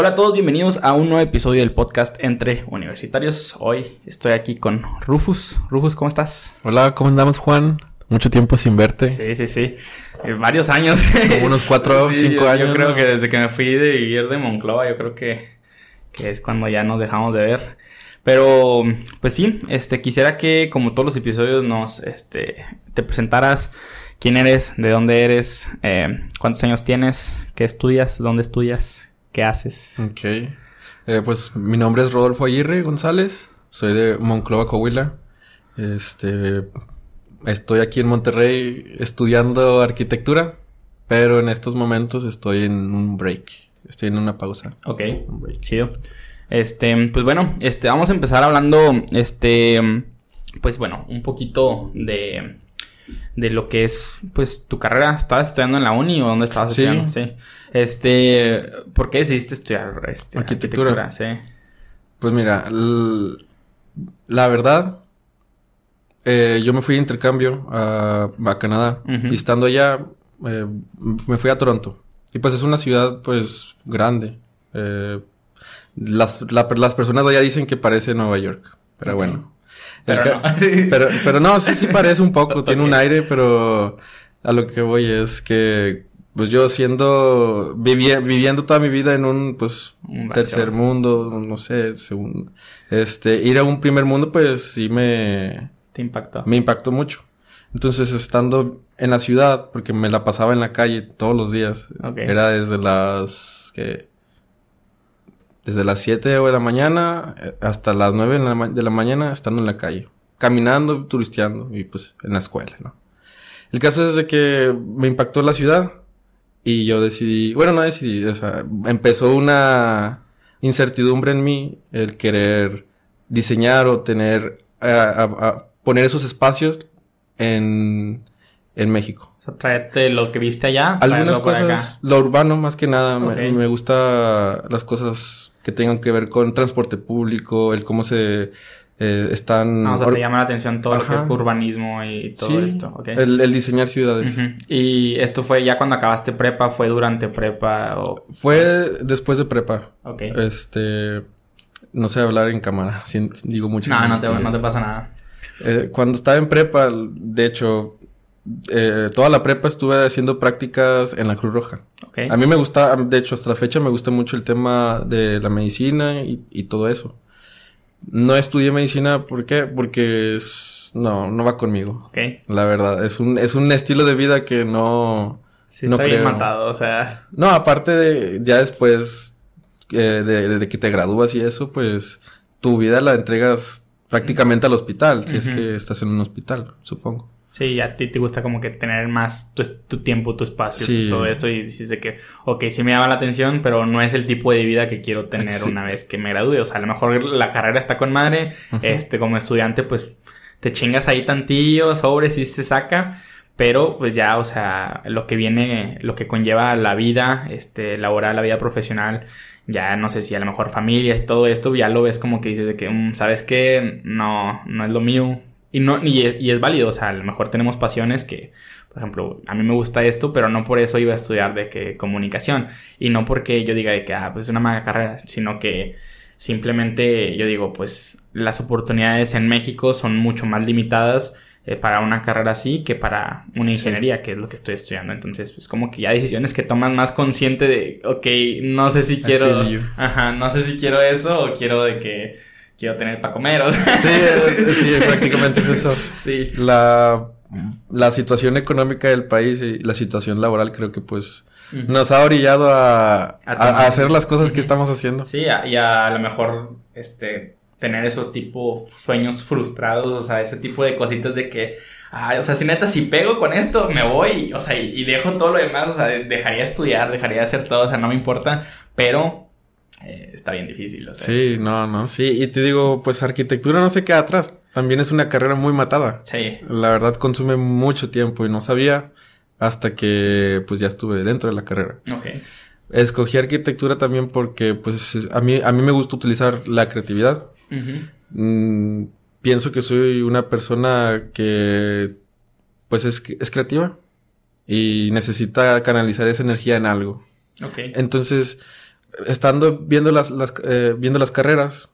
Hola a todos, bienvenidos a un nuevo episodio del podcast Entre Universitarios. Hoy estoy aquí con Rufus. Rufus, ¿cómo estás? Hola, ¿cómo andamos, Juan? Mucho tiempo sin verte. Sí, sí, sí. Eh, varios años. Como unos cuatro o cinco años. Yo creo que desde que me fui de vivir de Monclova, yo creo que, que es cuando ya nos dejamos de ver. Pero, pues sí, este, quisiera que, como todos los episodios, nos, este, te presentaras quién eres, de dónde eres, eh, cuántos años tienes, qué estudias, dónde estudias, ¿Qué haces? Ok. Eh, pues mi nombre es Rodolfo Aguirre González. Soy de Monclova, Coahuila. Este, estoy aquí en Monterrey estudiando arquitectura, pero en estos momentos estoy en un break. Estoy en una pausa. Ok. Chido. Este, pues bueno, este, vamos a empezar hablando, este, pues bueno, un poquito de, de lo que es, pues, tu carrera. ¿Estabas estudiando en la uni o dónde estabas estudiando? Sí. Este, ¿por qué decidiste estudiar este, arquitectura? Sí. Pues mira, la verdad, eh, yo me fui de intercambio a, Canadá y estando allá eh, me fui a Toronto. Y pues es una ciudad pues grande. Eh, las, las personas de allá dicen que parece Nueva York, pero bueno. Pero, no. pero, pero, no, sí, sí parece un poco, tiene un aire, pero a lo que voy es que pues yo siendo, viviendo toda mi vida en un, pues, tercer mundo, no sé, según, este, ir a un primer mundo, pues sí me... Te impactó. Me impactó mucho. Entonces, estando en la ciudad, porque me la pasaba en la calle todos los días, era desde las, que desde las 7 de la mañana eh, hasta las 9 de la mañana estando en la calle, caminando, turisteando y pues en la escuela, ¿no? El caso es de que me impactó la ciudad y yo decidí, bueno, no decidí, o sea, empezó una incertidumbre en mí el querer diseñar o tener, a, poner esos espacios en, en México. O sea, traerte lo que viste allá. Algunas cosas, lo urbano más que nada, me, me gusta las cosas que tengan que ver con transporte público, el cómo se eh, están... No, o sea, te llama la atención todo lo que es urbanismo y todo esto. El, diseñar ciudades. ¿Y esto fue ya cuando acabaste prepa? ¿Fue durante prepa? O... Fue después de prepa. Ok. Este... No sé hablar en cámara, digo mucho. No, no te, no te pasa nada. Eh, cuando estaba en prepa, de hecho, eh, toda la prepa estuve haciendo prácticas en la Cruz Roja. Okay. A mí me gusta, de hecho, hasta la fecha me gusta mucho el tema de la medicina y, y todo eso. No estudié medicina, ¿por qué? Porque es, no, no va conmigo. La verdad, es un, es un estilo de vida que no... Sí, está bien matado, o sea... No, aparte de, ya después eh, de, que te gradúas y eso, pues tu vida la entregas prácticamente al hospital, si es que estás en un hospital, supongo. Sí, a ti te gusta como que tener más tu, tiempo, tu espacio, todo esto y dices de que, ok, sí me llama la atención, pero no es el tipo de vida que quiero tener una vez que me gradúe. O sea, a lo mejor la carrera está con madre, este, como estudiante, pues te chingas ahí tantillo, sobre si se saca, pero pues ya, o sea, lo que viene, lo que conlleva la vida, este, laboral, la vida profesional, ya no sé si a lo mejor familia y todo esto, ya lo ves como que dices de que, mm, ¿sabes qué? No, no es lo mío, y, no, y, y, es válido, o sea, a lo mejor tenemos pasiones que, por ejemplo, a mí me gusta esto, pero no por eso iba a estudiar de que comunicación. Y no porque yo diga de que, ah, pues es una mala carrera, sino que simplemente yo digo, pues las oportunidades en México son mucho más limitadas eh, para una carrera así que para una ingeniería, que es lo que estoy estudiando. Entonces, pues como que ya decisiones que toman más consciente de, ok, no sé si quiero, ajá, no sé si quiero eso o quiero de que quiero tener para comer. O sea. Sí, sí, prácticamente es eso. Sí. La, la situación económica del país y la situación laboral creo que pues nos ha orillado a, a, hacer las cosas que estamos haciendo. Sí, y a, lo mejor este tener esos tipo sueños frustrados, o sea, ese tipo de cositas de que, ay, o sea, si neta, si pego con esto, me voy, o sea, y, y dejo todo lo demás, o sea, dejaría estudiar, dejaría hacer todo, o sea, no me importa, pero eh, está bien difícil. O sea, sí, no, no, sí. Y te digo, pues arquitectura no se queda atrás. También es una carrera muy matada. Sí. La verdad consume mucho tiempo y no sabía hasta que pues ya estuve dentro de la carrera. Ok. Escogí arquitectura también porque pues a mí, a mí me gusta utilizar la creatividad. Mm, pienso que soy una persona que pues es, es creativa y necesita canalizar esa energía en algo. Ok. Entonces estando viendo las, las eh, viendo las carreras,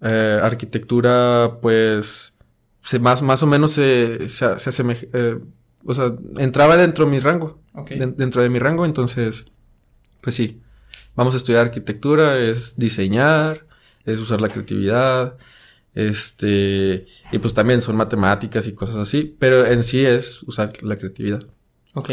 eh, arquitectura, pues, se más, más o menos se, se, se asemeja, eh, o sea, entraba dentro de mi rango. dentro de mi rango, entonces, pues sí, vamos a estudiar arquitectura, es diseñar, es usar la creatividad, este, y pues también son matemáticas y cosas así, pero en sí es usar la creatividad. Ok,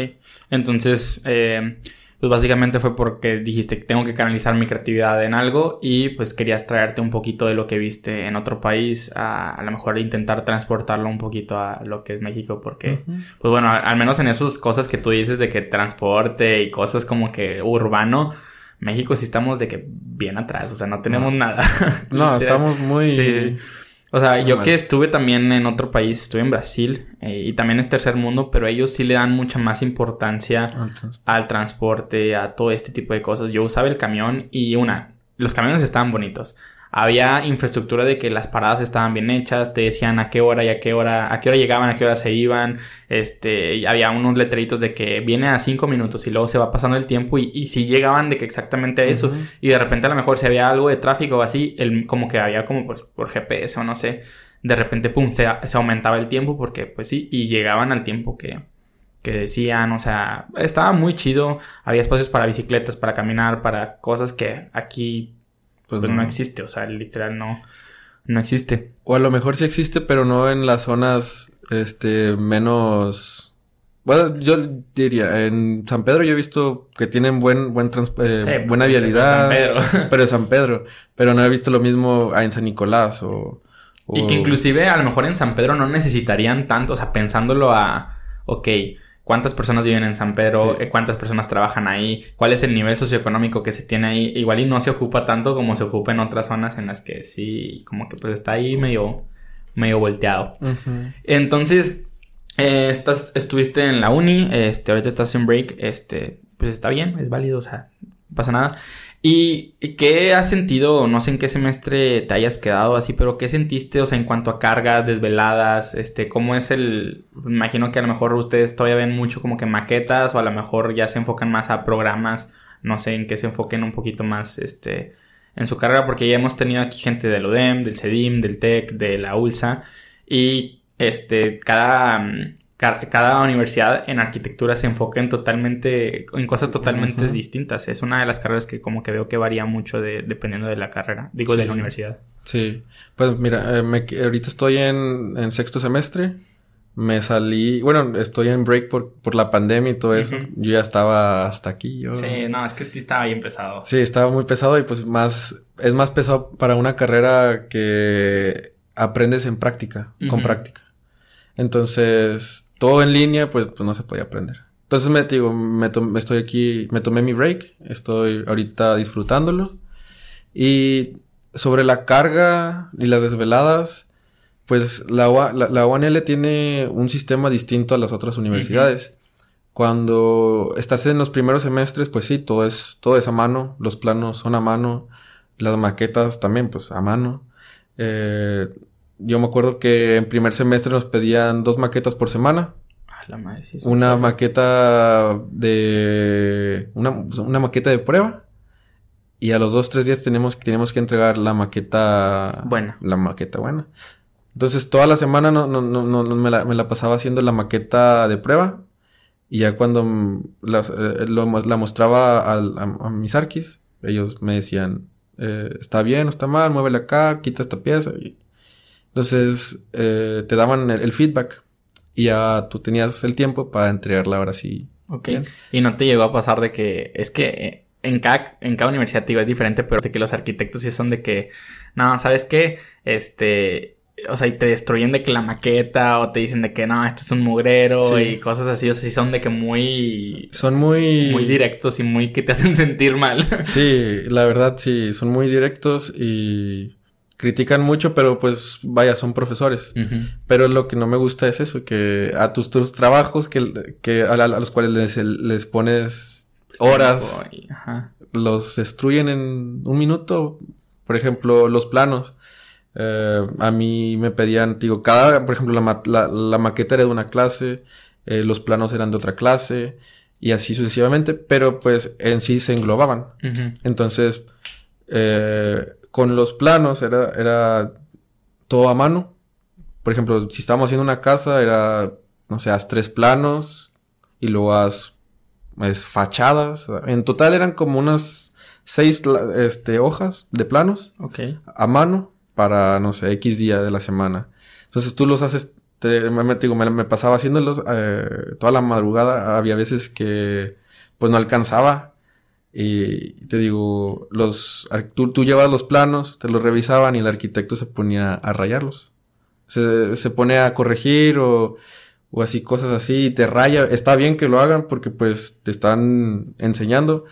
entonces, eh, pues básicamente fue porque dijiste que tengo que canalizar mi creatividad en algo y pues querías traerte un poquito de lo que viste en otro país, a, a lo mejor intentar transportarlo un poquito a lo que es México, porque, pues bueno, al, menos en esas cosas que tú dices de que transporte y cosas como que urbano, México sí estamos de que bien atrás, o sea, no tenemos nada. No, estamos muy... Sí. O sea, yo que estuve también en otro país, estuve en Brasil eh, y también es tercer mundo, pero ellos sí le dan mucha más importancia al transporte, a todo este tipo de cosas. Yo usaba el camión y una, los camiones estaban bonitos había infraestructura de que las paradas estaban bien hechas, te decían a qué hora y a qué hora, a qué hora llegaban, a qué hora se iban, este, había unos letreritos de que viene a cinco minutos y luego se va pasando el tiempo y, y si llegaban de que exactamente eso. Y de repente a lo mejor si había algo de tráfico o así, el, como que había como por, por GPS o no sé, de repente pum, se, se aumentaba el tiempo porque pues sí, y llegaban al tiempo que, que decían, o sea, estaba muy chido, había espacios para bicicletas, para caminar, para cosas que aquí pues, pues no. existe, o sea, literal no, no existe. O a lo mejor sí existe, pero no en las zonas, este, menos... Bueno, yo diría, en San Pedro yo he visto que tienen buen, buen eh, buena pues, vialidad. Pero en San Pedro. Pero no he visto lo mismo en San Nicolás o, o... Y que inclusive a lo mejor en San Pedro no necesitarían tanto, o sea, pensándolo a, ok, cuántas personas viven en San Pedro, eh, cuántas personas trabajan ahí, cuál es el nivel socioeconómico que se tiene ahí. Igual y no se ocupa tanto como se ocupa en otras zonas en las que sí, como que pues está ahí medio, medio volteado. Entonces, eh, estás, estuviste en la uni, este, ahorita estás en break, este, pues está bien, es válido, o sea, no pasa nada. ¿Y qué has sentido? No sé en qué semestre te hayas quedado así, pero ¿qué sentiste? O sea, en cuanto a cargas, desveladas, este, ¿cómo es el...? Imagino que a lo mejor ustedes todavía ven mucho como que maquetas o a lo mejor ya se enfocan más a programas, no sé, en qué se enfoquen un poquito más, este, en su carrera, porque ya hemos tenido aquí gente del ODEM, del CEDIM, del TEC, de la ULSA, y este, cada, cada universidad en arquitectura se enfoca en totalmente, en cosas totalmente distintas. Es una de las carreras que como que veo que varía mucho de, dependiendo de la carrera, digo, de la universidad. Sí, pues mira, eh, ahorita estoy en, sexto semestre. Me salí, bueno, estoy en break por, por la pandemia y todo eso. Yo ya estaba hasta aquí. Yo... Sí, no, es que estaba bien pesado. Sí, estaba muy pesado y pues más, es más pesado para una carrera que aprendes en práctica, con práctica. Entonces, todo en línea, pues, pues no se podía aprender. Entonces me digo, me, estoy aquí, me tomé mi break, estoy ahorita disfrutándolo. Y sobre la carga y las desveladas, pues la, la, UNL tiene un sistema distinto a las otras universidades. Cuando estás en los primeros semestres, pues sí, todo es, todo es a mano, los planos son a mano, las maquetas también, pues a mano. Eh, yo me acuerdo que en primer semestre nos pedían dos maquetas por semana. Ah, la madre, sí, una maqueta de... Una, maqueta de prueba. Y a los dos, tres días tenemos, tenemos que entregar la maqueta... Buena. La maqueta buena. Entonces toda la semana no, no, no, no me, la, me, la, pasaba haciendo la maqueta de prueba. Y ya cuando eh, la mostraba a, a, mis arquis, ellos me decían, eh, está bien, no está mal, muévele acá, quita esta pieza. Y entonces, eh, te daban el, feedback y ya tú tenías el tiempo para entregarla ahora sí. Ok. Y no te llegó a pasar de que es que eh, en cada, en cada universidad digo, es diferente, pero de que los arquitectos sí son de que, no, ¿sabes qué? Este, o sea, y te destruyen de que la maqueta o te dicen de que no, esto es un mugrero y cosas así, o sea, sí son de que muy... Son muy... Muy directos y muy que te hacen sentir mal. Sí, la verdad sí, son muy directos y critican mucho, pero pues vaya, son profesores. Pero lo que no me gusta es eso, que a tus, tus trabajos que, que a, los cuales les, les pones pues, horas, los destruyen en un minuto. Por ejemplo, los planos. Eh, a mí me pedían, digo, cada, por ejemplo, la, la, maqueta era de una clase, eh, los planos eran de otra clase, y así sucesivamente, pero pues en sí se englobaban. Entonces, eh, con los planos era, era todo a mano. Por ejemplo, si estábamos haciendo una casa, era, no sé, haz tres planos y luego haz es, fachadas. En total eran como unas seis este, hojas de planos a mano para, no sé, X día de la semana. Entonces tú los haces, te, me, digo, me, pasaba haciéndolos eh, toda la madrugada. Había veces que pues no alcanzaba. Y te digo, los, tú, tú llevas los planos, te los revisaban y el arquitecto se ponía a rayarlos. Se, se pone a corregir o, o así, cosas así, y te raya. Está bien que lo hagan porque pues te están enseñando.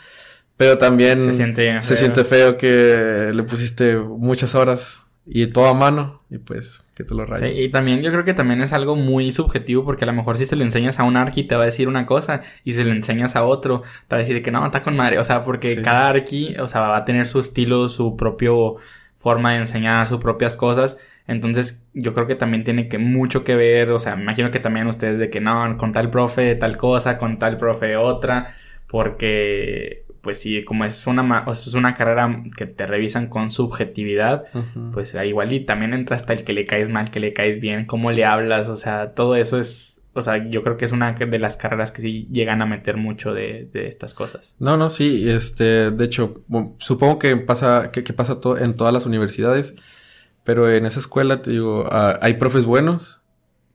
Pero también se siente, se siente feo que le pusiste muchas horas y todo a mano y pues que te lo raya. Sí, y también yo creo que también es algo muy subjetivo porque a lo mejor si se lo enseñas a un arqui te va a decir una cosa y si lo enseñas a otro te va a decir que no, está con madre, o sea, porque cada arqui, o sea, va a tener su estilo, su propio forma de enseñar, sus propias cosas. Entonces, yo creo que también tiene que mucho que ver, o sea, me imagino que también ustedes de que no, con tal profe tal cosa, con tal profe otra, porque pues sí, como es una, es una carrera que te revisan con subjetividad, pues igual. Y también entra hasta el que le caes mal, que le caes bien, cómo le hablas, o sea, todo eso es, o sea, yo creo que es una de las carreras que sí llegan a meter mucho de, estas cosas. No, no, sí, este, de hecho, supongo que pasa, que, pasa en todas las universidades, pero en esa escuela, te digo, ah, hay profes buenos,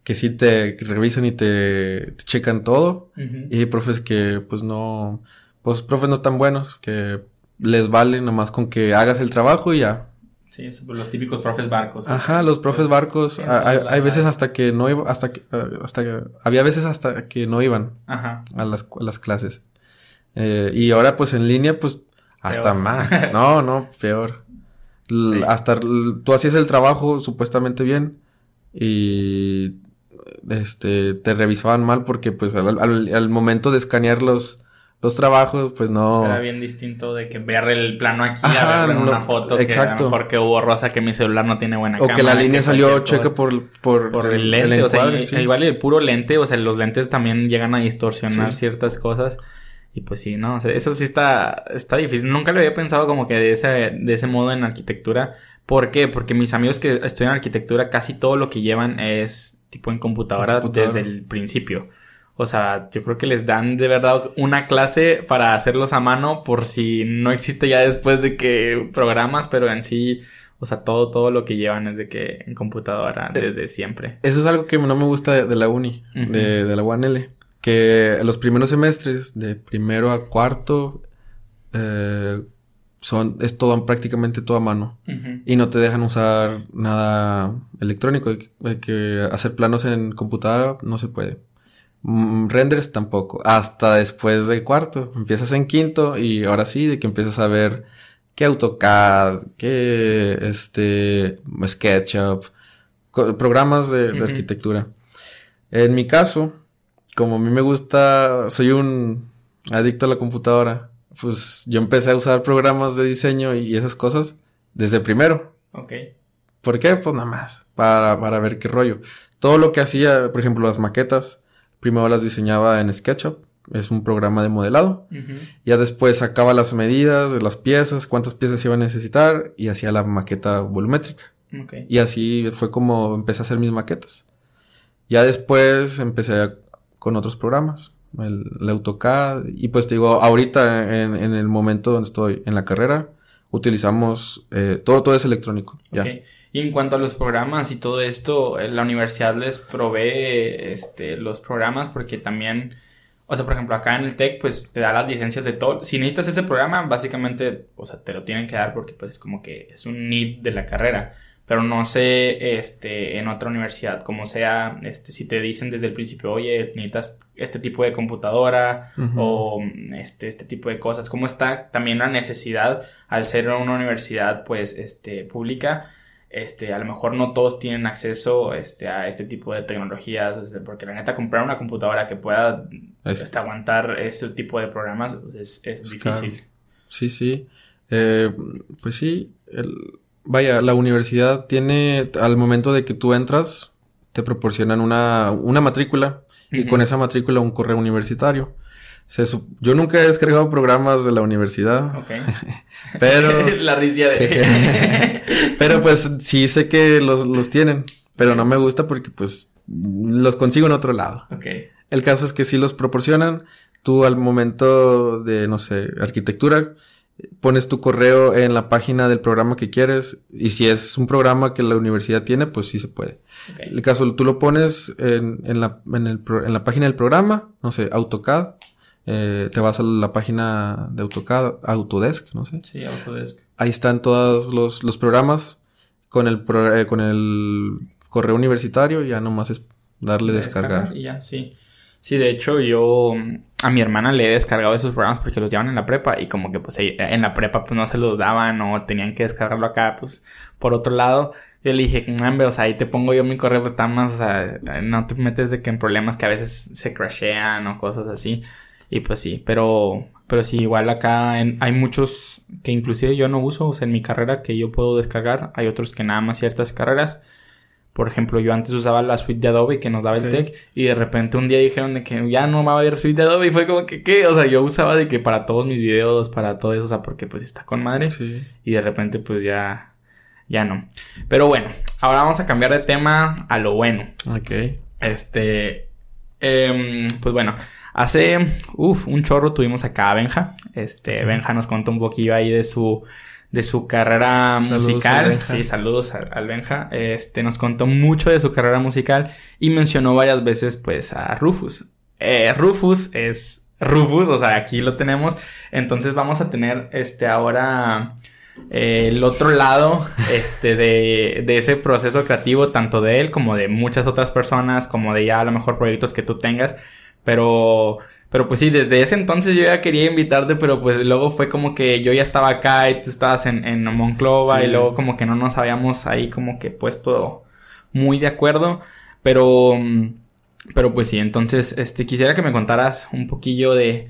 que sí te revisan y te, checan todo, y hay profes que pues no pues profes no tan buenos que les vale nomás con que hagas el trabajo y ya. Sí, los típicos profes barcos. Ajá, los profes barcos. hay, veces hasta que no iba, hasta que, eh, hasta que, había veces hasta que no iban Ajá. A, las, las clases. Eh, y ahora pues en línea pues hasta más. No, no, peor. Hasta tú hacías el trabajo supuestamente bien y este te revisaban mal porque pues al, al momento de escanear los los trabajos, pues no. Será bien distinto de que ver el plano aquí a verlo en una foto. Exacto. Que a lo mejor que hubo rosa que mi celular no tiene buena cámara. O que la línea salió checa por, por, el, lente. o sea, igual el puro lente, o sea, los lentes también llegan a distorsionar ciertas cosas. Y pues sí, no, o sea, eso sí está, está difícil. Nunca lo había pensado como que de ese, de ese modo en arquitectura. ¿Por qué? Porque mis amigos que estudian arquitectura casi todo lo que llevan es tipo en computadora. desde el principio. O sea, yo creo que les dan de verdad una clase para hacerlos a mano por si no existe ya después de que programas, pero en sí, o sea, todo, todo lo que llevan es de que en computadora eh, desde siempre. Eso es algo que no me gusta de, la uni, de, de, la UNL. Que los primeros semestres, de primero a cuarto, eh, son, es todo prácticamente todo a mano. Y no te dejan usar nada electrónico. Hay que hacer planos en computadora no se puede. Mm, renders tampoco. Hasta después de cuarto. Empiezas en quinto y ahora sí, de que empiezas a ver qué AutoCAD, qué este SketchUp, programas de, arquitectura. En mi caso, como a mí me gusta, soy un adicto a la computadora, pues yo empecé a usar programas de diseño y esas cosas desde primero. Ok. ¿Por qué? Pues nada más, para, para ver qué rollo. Todo lo que hacía, por ejemplo, las maquetas, Primero las diseñaba en SketchUp, es un programa de modelado. Ya después sacaba las medidas de las piezas, cuántas piezas iba a necesitar y hacía la maqueta volumétrica. Y así fue como empecé a hacer mis maquetas. Ya después empecé con otros programas, el, AutoCAD. Y pues te digo, ahorita en, el momento donde estoy en la carrera, utilizamos eh, todo, todo es electrónico. Ya. Y en cuanto a los programas y todo esto, eh, la universidad les provee este, los programas porque también, o sea, por ejemplo, acá en el TEC, pues te da las licencias de todo. Si necesitas ese programa, básicamente, o sea, te lo tienen que dar porque pues como que es un need de la carrera. Pero no sé, este, en otra universidad, como sea, este, si te dicen desde el principio, oye, necesitas este tipo de computadora o este, este tipo de cosas, ¿cómo está también la necesidad al ser una universidad, pues, este, pública? Este, a lo mejor no todos tienen acceso este, a este tipo de tecnologías, porque la neta comprar una computadora que pueda este, aguantar este tipo de programas pues, es, es difícil. Sí, sí. Eh, pues sí, vaya, la universidad tiene, al momento de que tú entras, te proporcionan una, una matrícula y con esa matrícula un correo universitario. Yo nunca he descargado programas de la universidad. Ok. pero. la risa de. pero pues sí sé que los, los tienen. Pero no me gusta porque pues los consigo en otro lado. Ok. El caso es que sí los proporcionan. Tú al momento de, no sé, arquitectura, pones tu correo en la página del programa que quieres. Y si es un programa que la universidad tiene, pues sí se puede. El caso, tú lo pones en, en, la, en, el, en la página del programa, no sé, AutoCAD. Eh, te vas a la página de AutoCAD, Autodesk, no sé. Sí, Autodesk. Ahí están todos los, los programas con el, eh, con el correo universitario ya nomás es darle descargar. Y ya, sí. Sí, de hecho yo a mi hermana le he descargado esos programas porque los llevan en la prepa y como que pues en la prepa pues no se los daban o tenían que descargarlo acá pues por otro lado. Yo le dije, o sea, ahí te pongo yo mi correo, pues está más, o sea, no te metes de que en problemas que a veces se crashean o cosas así. Y pues sí, pero, pero sí, igual acá hay muchos que inclusive yo no uso, o sea, en mi carrera que yo puedo descargar. Hay otros que nada más ciertas carreras. Por ejemplo, yo antes usaba la suite de Adobe que nos daba el tech y de repente un día dijeron de que ya no va a haber suite de Adobe y fue como que, ¿qué? O sea, yo usaba de que para todos mis videos, para todo eso, o sea, porque pues está con madre. Y de repente pues ya, ya no. Pero bueno, ahora vamos a cambiar de tema a lo bueno. Ok. Este, eh, pues bueno, Hace, uff, un chorro tuvimos acá a Benja. Este, Benja nos contó un poquillo ahí de su, de su carrera musical. Sí, saludos al, Benja. Este, nos contó mucho de su carrera musical y mencionó varias veces, pues, a Rufus. Eh, Rufus es Rufus, o sea, aquí lo tenemos. Entonces vamos a tener, este, ahora... Eh, el otro lado este de, de, ese proceso creativo tanto de él como de muchas otras personas como de ya a lo mejor proyectos que tú tengas pero, pero pues sí, desde ese entonces yo ya quería invitarte, pero pues luego fue como que yo ya estaba acá y tú estabas en, en Monclova y luego como que no nos habíamos ahí como que puesto muy de acuerdo. Pero, pero pues sí, entonces este, quisiera que me contaras un poquillo de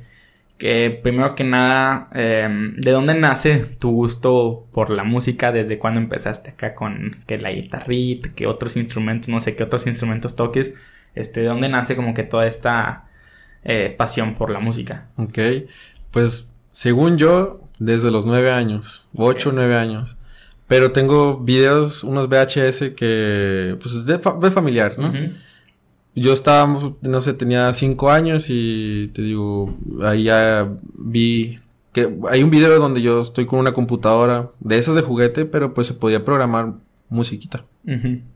que primero que nada, em, ¿de dónde nace tu gusto por la música? ¿Desde cuándo empezaste acá con que la guitarrita, que otros instrumentos, no sé qué otros instrumentos toques? Este, ¿de dónde nace como que toda esta eh, pasión por la música? Ok, pues según yo, desde los nueve años, ocho o nueve años. Pero tengo videos, unos VHS que, pues, es de, familiar, ¿no? Yo estaba, no sé, tenía cinco años y te digo, ahí ya vi que hay un video donde yo estoy con una computadora de esas de juguete, pero pues se podía programar musiquita.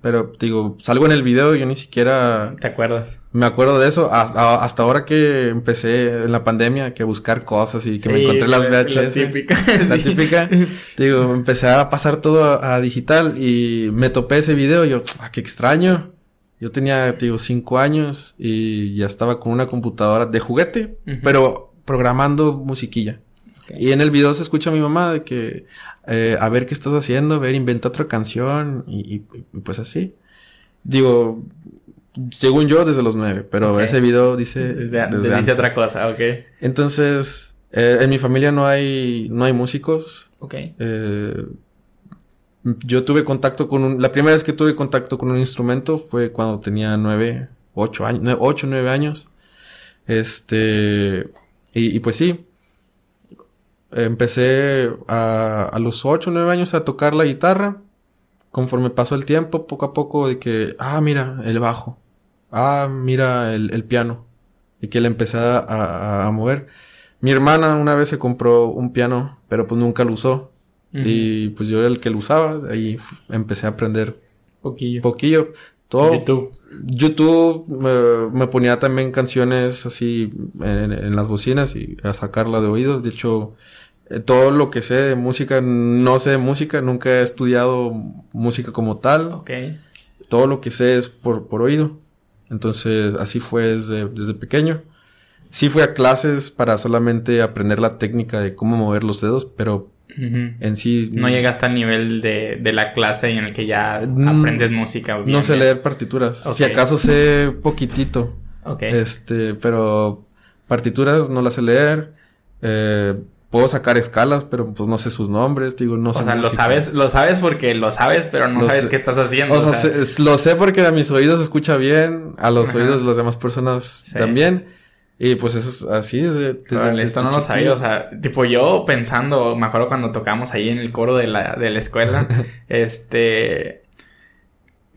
Pero digo, salgo en el video yo ni siquiera... ¿Te acuerdas? Me acuerdo de eso hasta, ahora que empecé en la pandemia que buscar cosas y que me encontré las VHS. La típica. La típica. digo, empecé a pasar todo a, digital y me topé ese video y yo, ah, qué extraño. Yo tenía, digo, cinco años y ya estaba con una computadora de juguete, pero programando musiquilla. Y en el video se escucha a mi mamá de que, eh, a ver qué estás haciendo, a ver, inventa otra canción y, pues así. Digo, según yo, desde los nueve, pero ese video dice... Desde, dice otra cosa, ok. Entonces, eh, en mi familia no hay, no hay músicos. Ok. Eh, yo tuve contacto con un... La primera vez que tuve contacto con un instrumento fue cuando tenía nueve, ocho años, ocho, nueve años. Este... Y, y pues sí, empecé a, a los 8 o 9 años a tocar la guitarra. Conforme pasó el tiempo, poco a poco, de que, ah, mira, el bajo. Ah, mira, el, el piano. Y que le empecé a, a, mover. Mi hermana una vez se compró un piano, pero pues nunca lo usó. Y pues yo era el que lo usaba. Ahí empecé a aprender. Poquillo. Poquillo. Todo. YouTube. YouTube me, me ponía también canciones así en, en, las bocinas y a sacarla de oído. De hecho, eh, todo lo que sé de música, no sé de música, nunca he estudiado música como tal. Ok. Todo lo que sé es por, por oído. Entonces, así fue desde, desde pequeño. Sí fui a clases para solamente aprender la técnica de cómo mover los dedos, pero en sí... No llegaste al nivel de, de, la clase en el que ya mm, aprendes música. no sé leer partituras. Si acaso sé poquitito. Ok. Este, pero partituras no las sé leer. Eh, puedo sacar escalas, pero pues no sé sus nombres, digo, no sé. O sea, lo sabes, lo sabes porque lo sabes, pero no sabes qué estás haciendo. O, sea, lo sé porque a mis oídos se escucha bien, a los oídos de las demás personas también, Y pues eso es así desde... desde esto no lo sabía, o sea, tipo yo pensando, me acuerdo cuando tocamos ahí en el coro de la, de la escuela, este...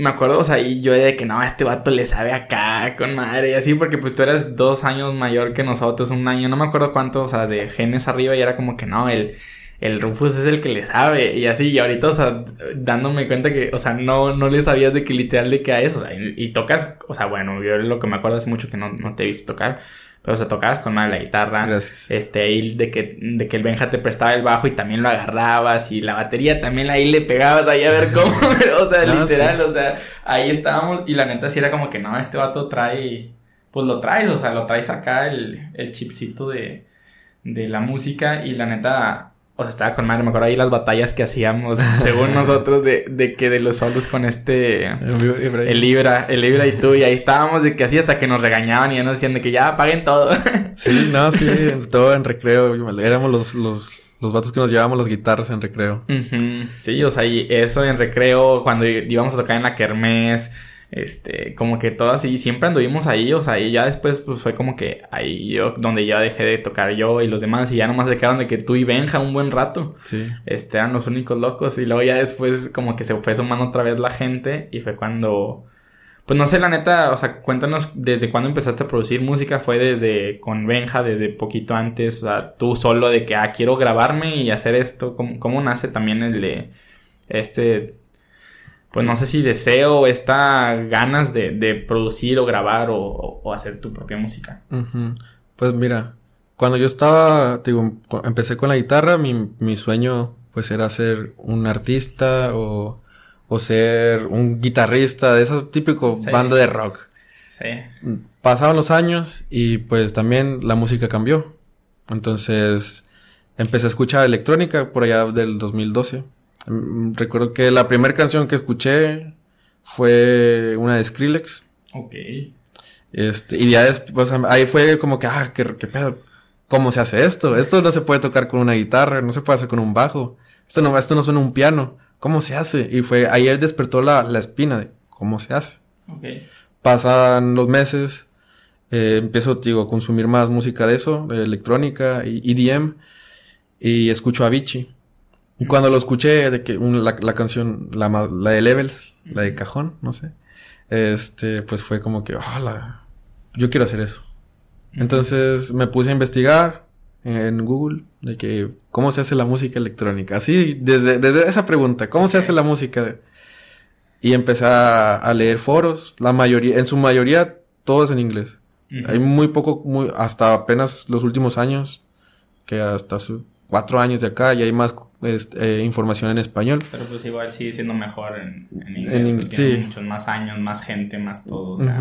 Me acuerdo, o sea, y yo de que no, este vato le sabe acá, con madre, y así, porque pues tú eras dos años mayor que nosotros, un año, no me acuerdo cuánto, o sea, de genes arriba, y era como que no, el, el Rufus es el que le sabe, y así, y ahorita, o sea, dándome cuenta que, o sea, no, no le sabías de que literal de qué es, o sea, y, y, tocas, o sea, bueno, yo lo que me acuerdo hace mucho que no, no te he visto tocar, pero o sea, tocabas con mal la guitarra. Gracias. Este, ahí de que, de que el Benja te prestaba el bajo y también lo agarrabas. Y la batería también ahí le pegabas ahí a ver cómo. o sea, literal, o sea, ahí estábamos. Y la neta sí era como que no, este vato trae. Pues lo traes, o sea, lo traes acá el, el chipcito de, de la música. Y la neta, o sea, estaba con madre, me acuerdo ahí las batallas que hacíamos, según nosotros, de, de que de los solos con este... El Libra, el Libra y tú, y ahí estábamos de que así hasta que nos regañaban y ya nos decían de que ya paguen todo. sí, no, sí, todo en recreo, éramos los, los, los vatos que nos llevábamos las guitarras en recreo. Sí, o sea, y eso en recreo, cuando íbamos a tocar en la kermés este, como que todo así, siempre anduvimos ahí, o sea, y ya después pues fue como que ahí yo, donde ya dejé de tocar yo y los demás, y ya nomás se quedaron de que tú y Benja un buen rato. Sí. Este, eran los únicos locos, y luego ya después como que se fue sumando otra vez la gente, y fue cuando, pues no sé, la neta, o sea, cuéntanos desde cuándo empezaste a producir música, fue desde con Benja, desde poquito antes, o sea, tú solo de que, ah, quiero grabarme y hacer esto, ¿cómo, cómo nace también el de, este, pues no sé si deseo esta ganas de, de producir o grabar o, hacer tu propia música. Pues mira, cuando yo estaba, digo, empecé con la guitarra, mi, mi sueño pues era ser un artista o, o ser un guitarrista de esa típico banda de rock. Sí. Pasaban los años y pues también la música cambió. Entonces empecé a escuchar electrónica por allá del 2012. Mm, recuerdo que la primera canción que escuché fue una de Skrillex. Ok. Este, y ya después, ahí fue como que, ah, qué, qué pedo. ¿Cómo se hace esto? Esto no se puede tocar con una guitarra, no se puede hacer con un bajo. Esto no, esto no suena un piano. ¿Cómo se hace? Y fue, ahí él despertó la, la espina de cómo se hace. Ok. Pasan los meses, eh, empiezo, digo, a consumir más música de eso, de electrónica y EDM, y escucho a Avicii. Y cuando lo escuché, de que la, la, canción, la, la de Levels, la de Cajón, no sé, este, pues fue como que, hola, yo quiero hacer eso. Entonces me puse a investigar en Google de que cómo se hace la música electrónica. Así, desde, desde esa pregunta, ¿cómo se hace la música? Y empecé a, leer foros, la mayoría, en su mayoría, todo es en inglés. Hay muy poco, muy, hasta apenas los últimos años, que hasta su, cuatro años de acá y hay más este, eh, información en español. Pero pues igual sigue siendo mejor en, en inglés. sí. Muchos más años, más gente, más todo. O sea,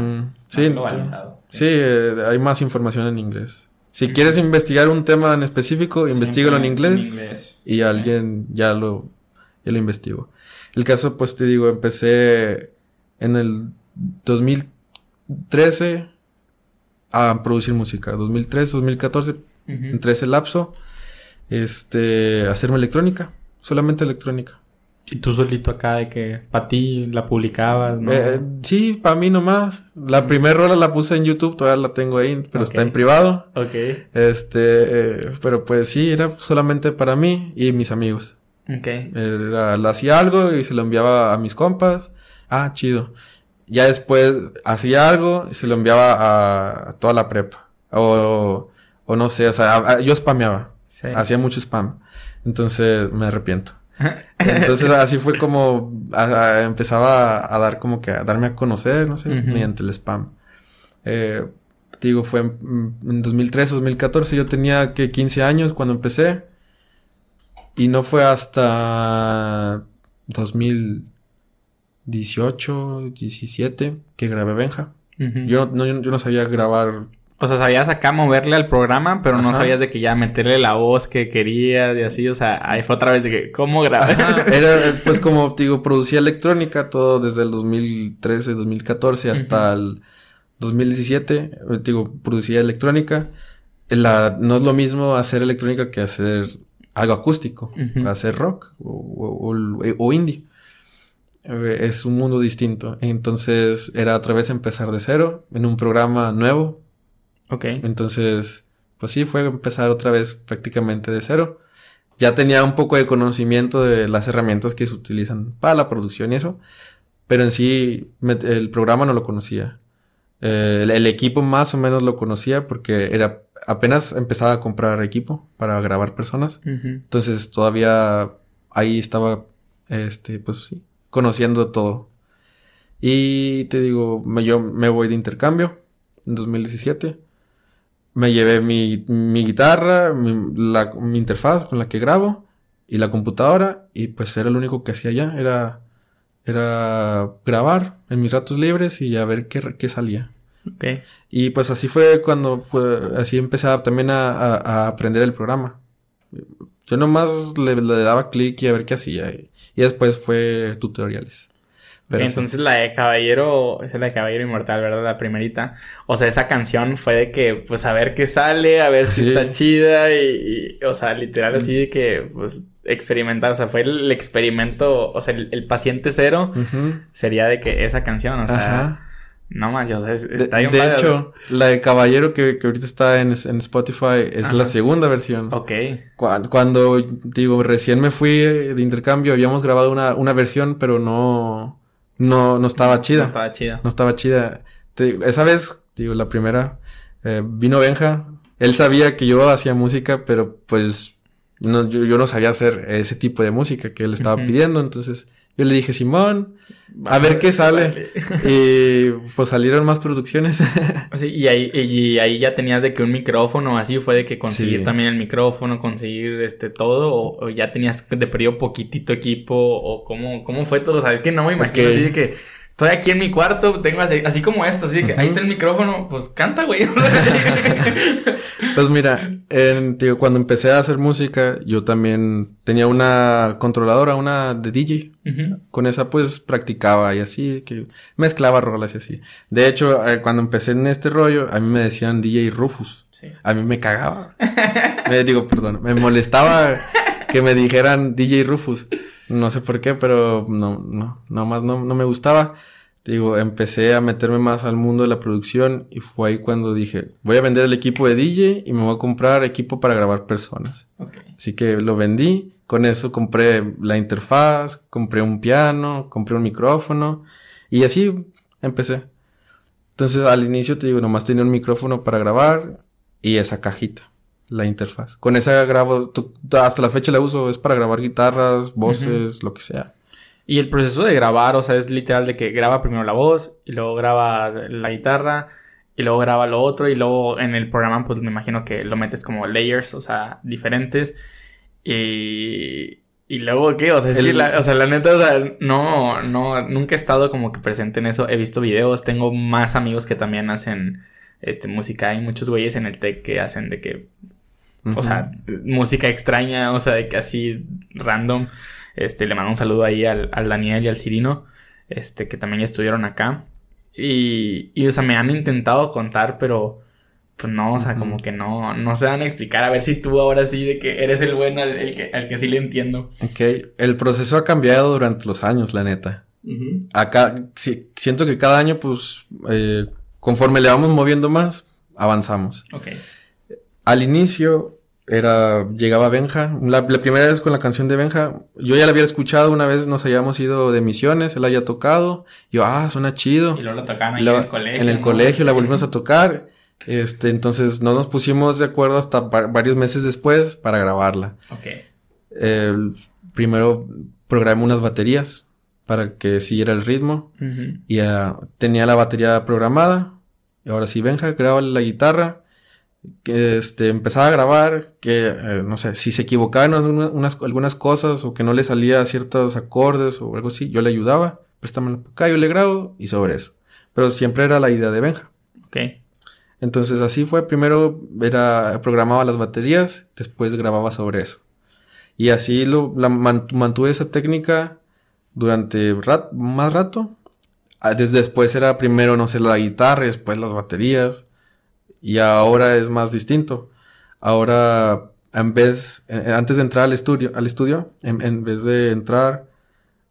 sí, globalizado. Sí, eh, hay más información en inglés. Si quieres investigar un tema en específico, investigalo en inglés, y alguien ya lo, ya lo investigó. El caso, pues te digo, empecé en el 2013 a producir música. 2013, 2014, entre ese lapso este, hacerme electrónica, solamente electrónica. Y tú solito acá de que para ti la publicabas, ¿no? Eh, sí, para mí nomás. La primera rola la puse en YouTube, todavía la tengo ahí, pero está en privado. Ok. Este, eh, pero pues sí, era solamente para mí y mis amigos. Ok. Era, la hacía algo y se lo enviaba a mis compas. Ah, chido. Ya después hacía algo y se lo enviaba a, toda la prepa. O, o, no sé, o sea, yo spameaba. Hacía mucho spam. Entonces me arrepiento. Entonces así fue como empezaba a, dar como que a darme a conocer, no sé, mediante el spam. Eh, digo, fue en, 2013, 2014, yo tenía que 15 años cuando empecé. Y no fue hasta 2018, 17 que grabé Benja. yo, no, yo no sabía grabar o sea, sabías acá moverle al programa, pero no sabías de que ya meterle la voz que querías y así. O sea, ahí fue otra vez de que, ¿cómo grabé? Era, pues como digo, producía electrónica todo desde el 2013, 2014 hasta el 2017. Eh, digo, producía electrónica. La, no es lo mismo hacer electrónica que hacer algo acústico, hacer rock o, o indie. Eh, es un mundo distinto. Entonces era otra vez empezar de cero en un programa nuevo Ok. Entonces, pues sí, fue empezar otra vez prácticamente de cero. Ya tenía un poco de conocimiento de las herramientas que se utilizan para la producción y eso, pero en sí el programa no lo conocía. Eh, el, equipo más o menos lo conocía porque era apenas empezaba a comprar equipo para grabar personas. Entonces todavía ahí estaba, este, pues sí, conociendo todo. Y te digo, yo me voy de intercambio en 2017. Me llevé mi, mi guitarra, mi, la, mi interfaz con la que grabo y la computadora y pues era lo único que hacía ya, era, era grabar en mis ratos libres y a ver qué, qué salía. Okay. Y pues así fue cuando fue, así empecé también a, a, aprender el programa. Yo nomás le, le daba clic y a ver qué hacía. Y, y después fue tutoriales entonces la de Caballero, esa es la de Caballero Inmortal, ¿verdad? La primerita. O sea, esa canción fue de que, pues, a ver qué sale, a ver si está chida y, o sea, literal así de que, pues, experimentar. O sea, fue el, experimento, o sea, el, paciente cero sería de que esa canción, o sea... No más, o sea, está De, de hecho, la de Caballero que, que ahorita está en, en Spotify es la segunda versión. Ok. Cuando, cuando, digo, recién me fui de intercambio, habíamos grabado una, una versión, pero no no, no estaba chida. No estaba chida. No estaba chida. esa vez, digo, la primera, eh, vino Benja. Él sabía que yo hacía música, pero pues no, yo, no sabía hacer ese tipo de música que él estaba pidiendo. Entonces yo le dije, Simón, a ver qué sale. y pues salieron más producciones. y, ahí, y ahí ya tenías de que un micrófono, así fue de que conseguir también el micrófono, conseguir este todo, o, ya tenías de periodo poquitito equipo, o cómo, cómo fue todo. O sea, es que no me imagino así de que estoy aquí en mi cuarto, tengo así, como esto, así que ahí está el micrófono, pues canta, güey. pues mira, digo, cuando empecé a hacer música, yo también tenía una controladora, una de DJ. Con esa pues practicaba y así, que mezclaba rolas y así. De hecho, eh, cuando empecé en este rollo, a mí me decían DJ Rufus. A mí me cagaba. me digo, perdón, me molestaba que me dijeran DJ Rufus. No sé por qué, pero no, no, nomás no, no me gustaba. Digo, empecé a meterme más al mundo de la producción y fue ahí cuando dije, voy a vender el equipo de DJ y me voy a comprar equipo para grabar personas. Así que lo vendí, con eso compré la interfaz, compré un piano, compré un micrófono y así empecé. Entonces al inicio te digo, nomás tenía un micrófono para grabar y esa cajita la interfaz. Con esa grabo, hasta la fecha la uso, es para grabar guitarras, voces, lo que sea. Y el proceso de grabar, o sea, es literal de que graba primero la voz y luego graba la guitarra y luego graba lo otro y luego en el programa pues me imagino que lo metes como layers, o sea, diferentes. Y, y luego, ¿qué? O sea, es que la, o sea, la neta, o sea, no, no, nunca he estado como que presente en eso. He visto videos, tengo más amigos que también hacen este, música. Hay muchos güeyes en el tech que hacen de que o sea, música extraña, o sea, de así random. Este, le mando un saludo ahí al, al Daniel y al Cirino, este, que también ya estuvieron acá. Y, y, o sea, me han intentado contar, pero pues no, o sea, como que no, no se van a explicar. A ver si tú ahora sí de que eres el bueno, el, que, al que sí le entiendo. Ok, el proceso ha cambiado durante los años, la neta. Acá, sí, siento que cada año, pues, eh, conforme le vamos moviendo más, avanzamos. Ok. Al inicio era llegaba Benja, la, primera vez con la canción de Benja, yo ya la había escuchado una vez, nos habíamos ido de misiones, él había tocado, yo, ah, suena chido. Y luego la tocaban ahí en el colegio. En el colegio la volvimos a tocar, este, entonces no nos pusimos de acuerdo hasta varios meses después para grabarla. Ok. primero programé unas baterías para que siguiera el ritmo y tenía la batería programada, y ahora sí Benja graba la guitarra, que este, empezaba a grabar, que eh, no sé, si se equivocaban unas, algunas cosas o que no le salía ciertos acordes o algo así, yo le ayudaba, préstame acá, yo le grabo y sobre eso. Pero siempre era la idea de Benja. Ok. Entonces así fue, primero era, programaba las baterías, después grababa sobre eso. Y así lo, la, mantuve esa técnica durante más rato. Ah, desde después era primero, no sé, la guitarra, después las baterías y ahora es más distinto. Ahora, en vez, eh, antes de entrar al estudio, al estudio, en, vez de entrar,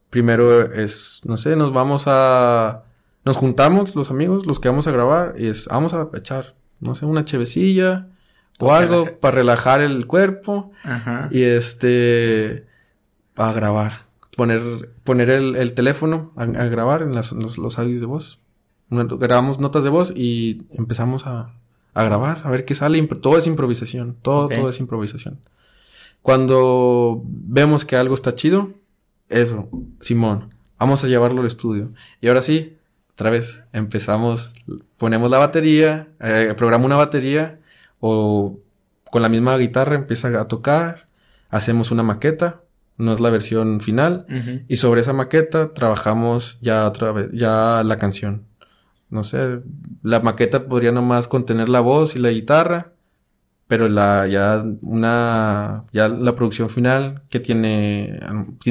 primero es, no sé, nos vamos a, nos juntamos los amigos, los que vamos a grabar, y es, vamos a echar no sé, una chevecilla o algo para relajar el cuerpo. Ajá. Y este, a grabar. Poner, poner el, teléfono a, grabar en los, los audios de voz. Grabamos notas de voz y empezamos a, a grabar, a ver qué sale. Todo es improvisación, todo, todo es improvisación. Cuando vemos que algo está chido, eso, Simón, vamos a llevarlo al estudio. Y ahora sí, otra vez, empezamos, ponemos la batería, eh, programa una batería o con la misma guitarra empieza a tocar, hacemos una maqueta, no es la versión final, y sobre esa maqueta trabajamos ya otra vez, ya la canción no sé, la maqueta podría nomás contener la voz y la guitarra, pero la ya una ya la producción final que tiene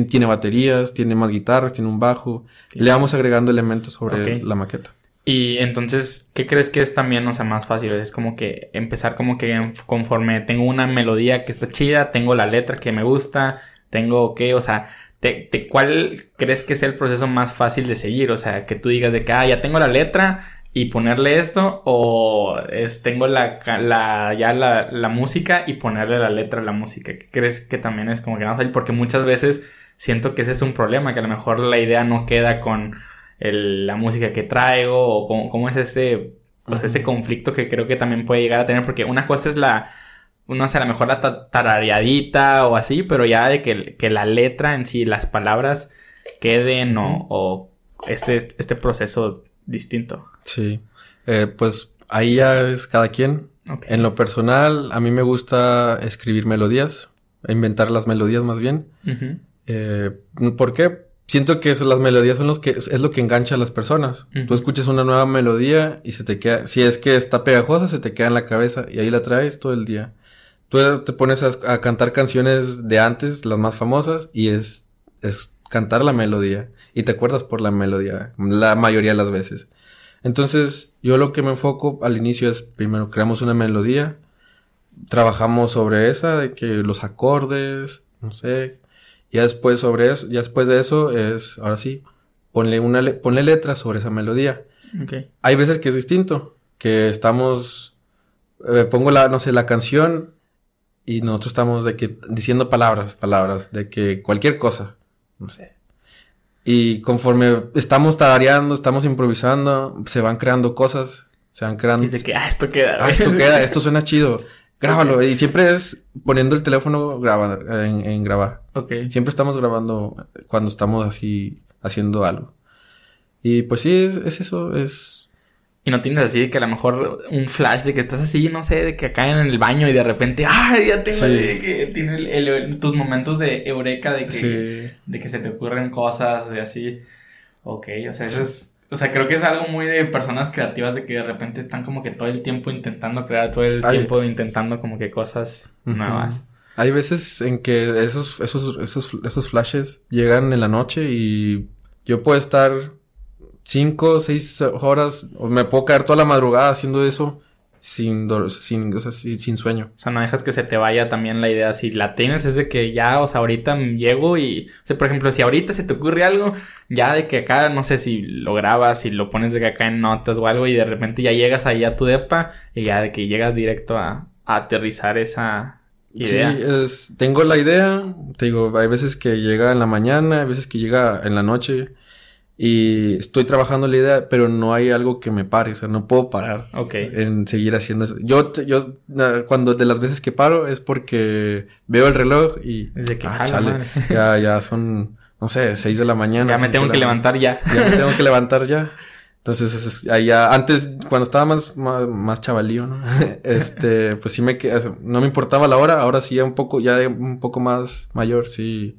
tiene baterías, tiene más guitarras, tiene un bajo, le vamos agregando elementos sobre la maqueta. Y entonces, ¿qué crees que es también, o sea, más fácil? Es como que empezar como que conforme tengo una melodía que está chida, tengo la letra que me gusta, tengo que, o sea, te, ¿cuál crees que es el proceso más fácil de seguir? O sea, que tú digas de que, ah, ya tengo la letra y ponerle esto, o es, tengo la, la ya la, la, música y ponerle la letra a la música. ¿Qué crees que también es como que más fácil? Porque muchas veces siento que ese es un problema, que a lo mejor la idea no queda con el, la música que traigo, o cómo, es ese, pues, ese conflicto que creo que también puede llegar a tener, porque una cosa es la no sé, a lo mejor la tarareadita o así, pero ya de que, la letra en sí, las palabras queden o, este, este proceso distinto. Sí, eh, pues ahí ya es cada quien. En lo personal, a mí me gusta escribir melodías, inventar las melodías más bien. Eh, ¿Por qué? Siento que las melodías son los que es lo que engancha a las personas. Tú escuchas una nueva melodía y se te queda, si es que está pegajosa, se te queda en la cabeza y ahí la traes todo el día. Tú te pones a, cantar canciones de antes, las más famosas, y es, es cantar la melodía. Y te acuerdas por la melodía, la mayoría de las veces. Entonces, yo lo que me enfoco al inicio es, primero, creamos una melodía, trabajamos sobre esa, de que los acordes, no sé, ya después sobre eso, ya después de eso es, ahora sí, ponle una, ponle letras sobre esa melodía. Okay. Hay veces que es distinto, que estamos, eh, pongo la, no sé, la canción y nosotros estamos de que diciendo palabras, palabras, de que cualquier cosa, no sé. Y conforme estamos tarareando, estamos improvisando, se van creando cosas, se van creando. Y de que, ah, esto queda. Ah, esto queda, esto suena chido. Grábalo. Y siempre es poniendo el teléfono grabando, en, en grabar. Ok. Siempre estamos grabando cuando estamos así haciendo algo. Y pues sí, es, es eso, es y no tienes así de que a lo mejor un flash de que estás así, no sé, de que acá en el baño y de repente, ¡ay! Ya tengo de que tiene tus momentos de eureka de que, de que se te ocurren cosas y así. Ok, o sea, eso es. O sea, creo que es algo muy de personas creativas de que de repente están como que todo el tiempo intentando crear, todo el tiempo intentando como que cosas nuevas. Hay veces en que esos, esos, esos, esos flashes llegan en la noche y yo puedo estar cinco, seis horas, o me puedo caer toda la madrugada haciendo eso sin, sin, o sea, sin, sueño. O sea, no dejas que se te vaya también la idea. Si la tienes es de que ya, o sea, ahorita llego y, o sea, por ejemplo, si ahorita se te ocurre algo, ya de que acá, no sé si lo grabas, y lo pones de que acá en notas o algo y de repente ya llegas ahí a tu depa y ya de que llegas directo a, aterrizar esa idea. Sí, es, tengo la idea, te digo, hay veces que llega en la mañana, hay veces que llega en la noche. Y estoy trabajando la idea, pero no hay algo que me pare, o sea, no puedo parar en seguir haciendo eso. Yo, yo, cuando de las veces que paro es porque veo el reloj y... Desde que ah, chale, ya, ya son, no sé, seis de la mañana. Ya me tengo que levantar ya. Ya me tengo que levantar ya. Entonces, ya, antes, cuando estaba más, más, chavalío, ¿no? este, pues sí me, no me importaba la hora, ahora sí ya un poco, ya un poco más mayor, sí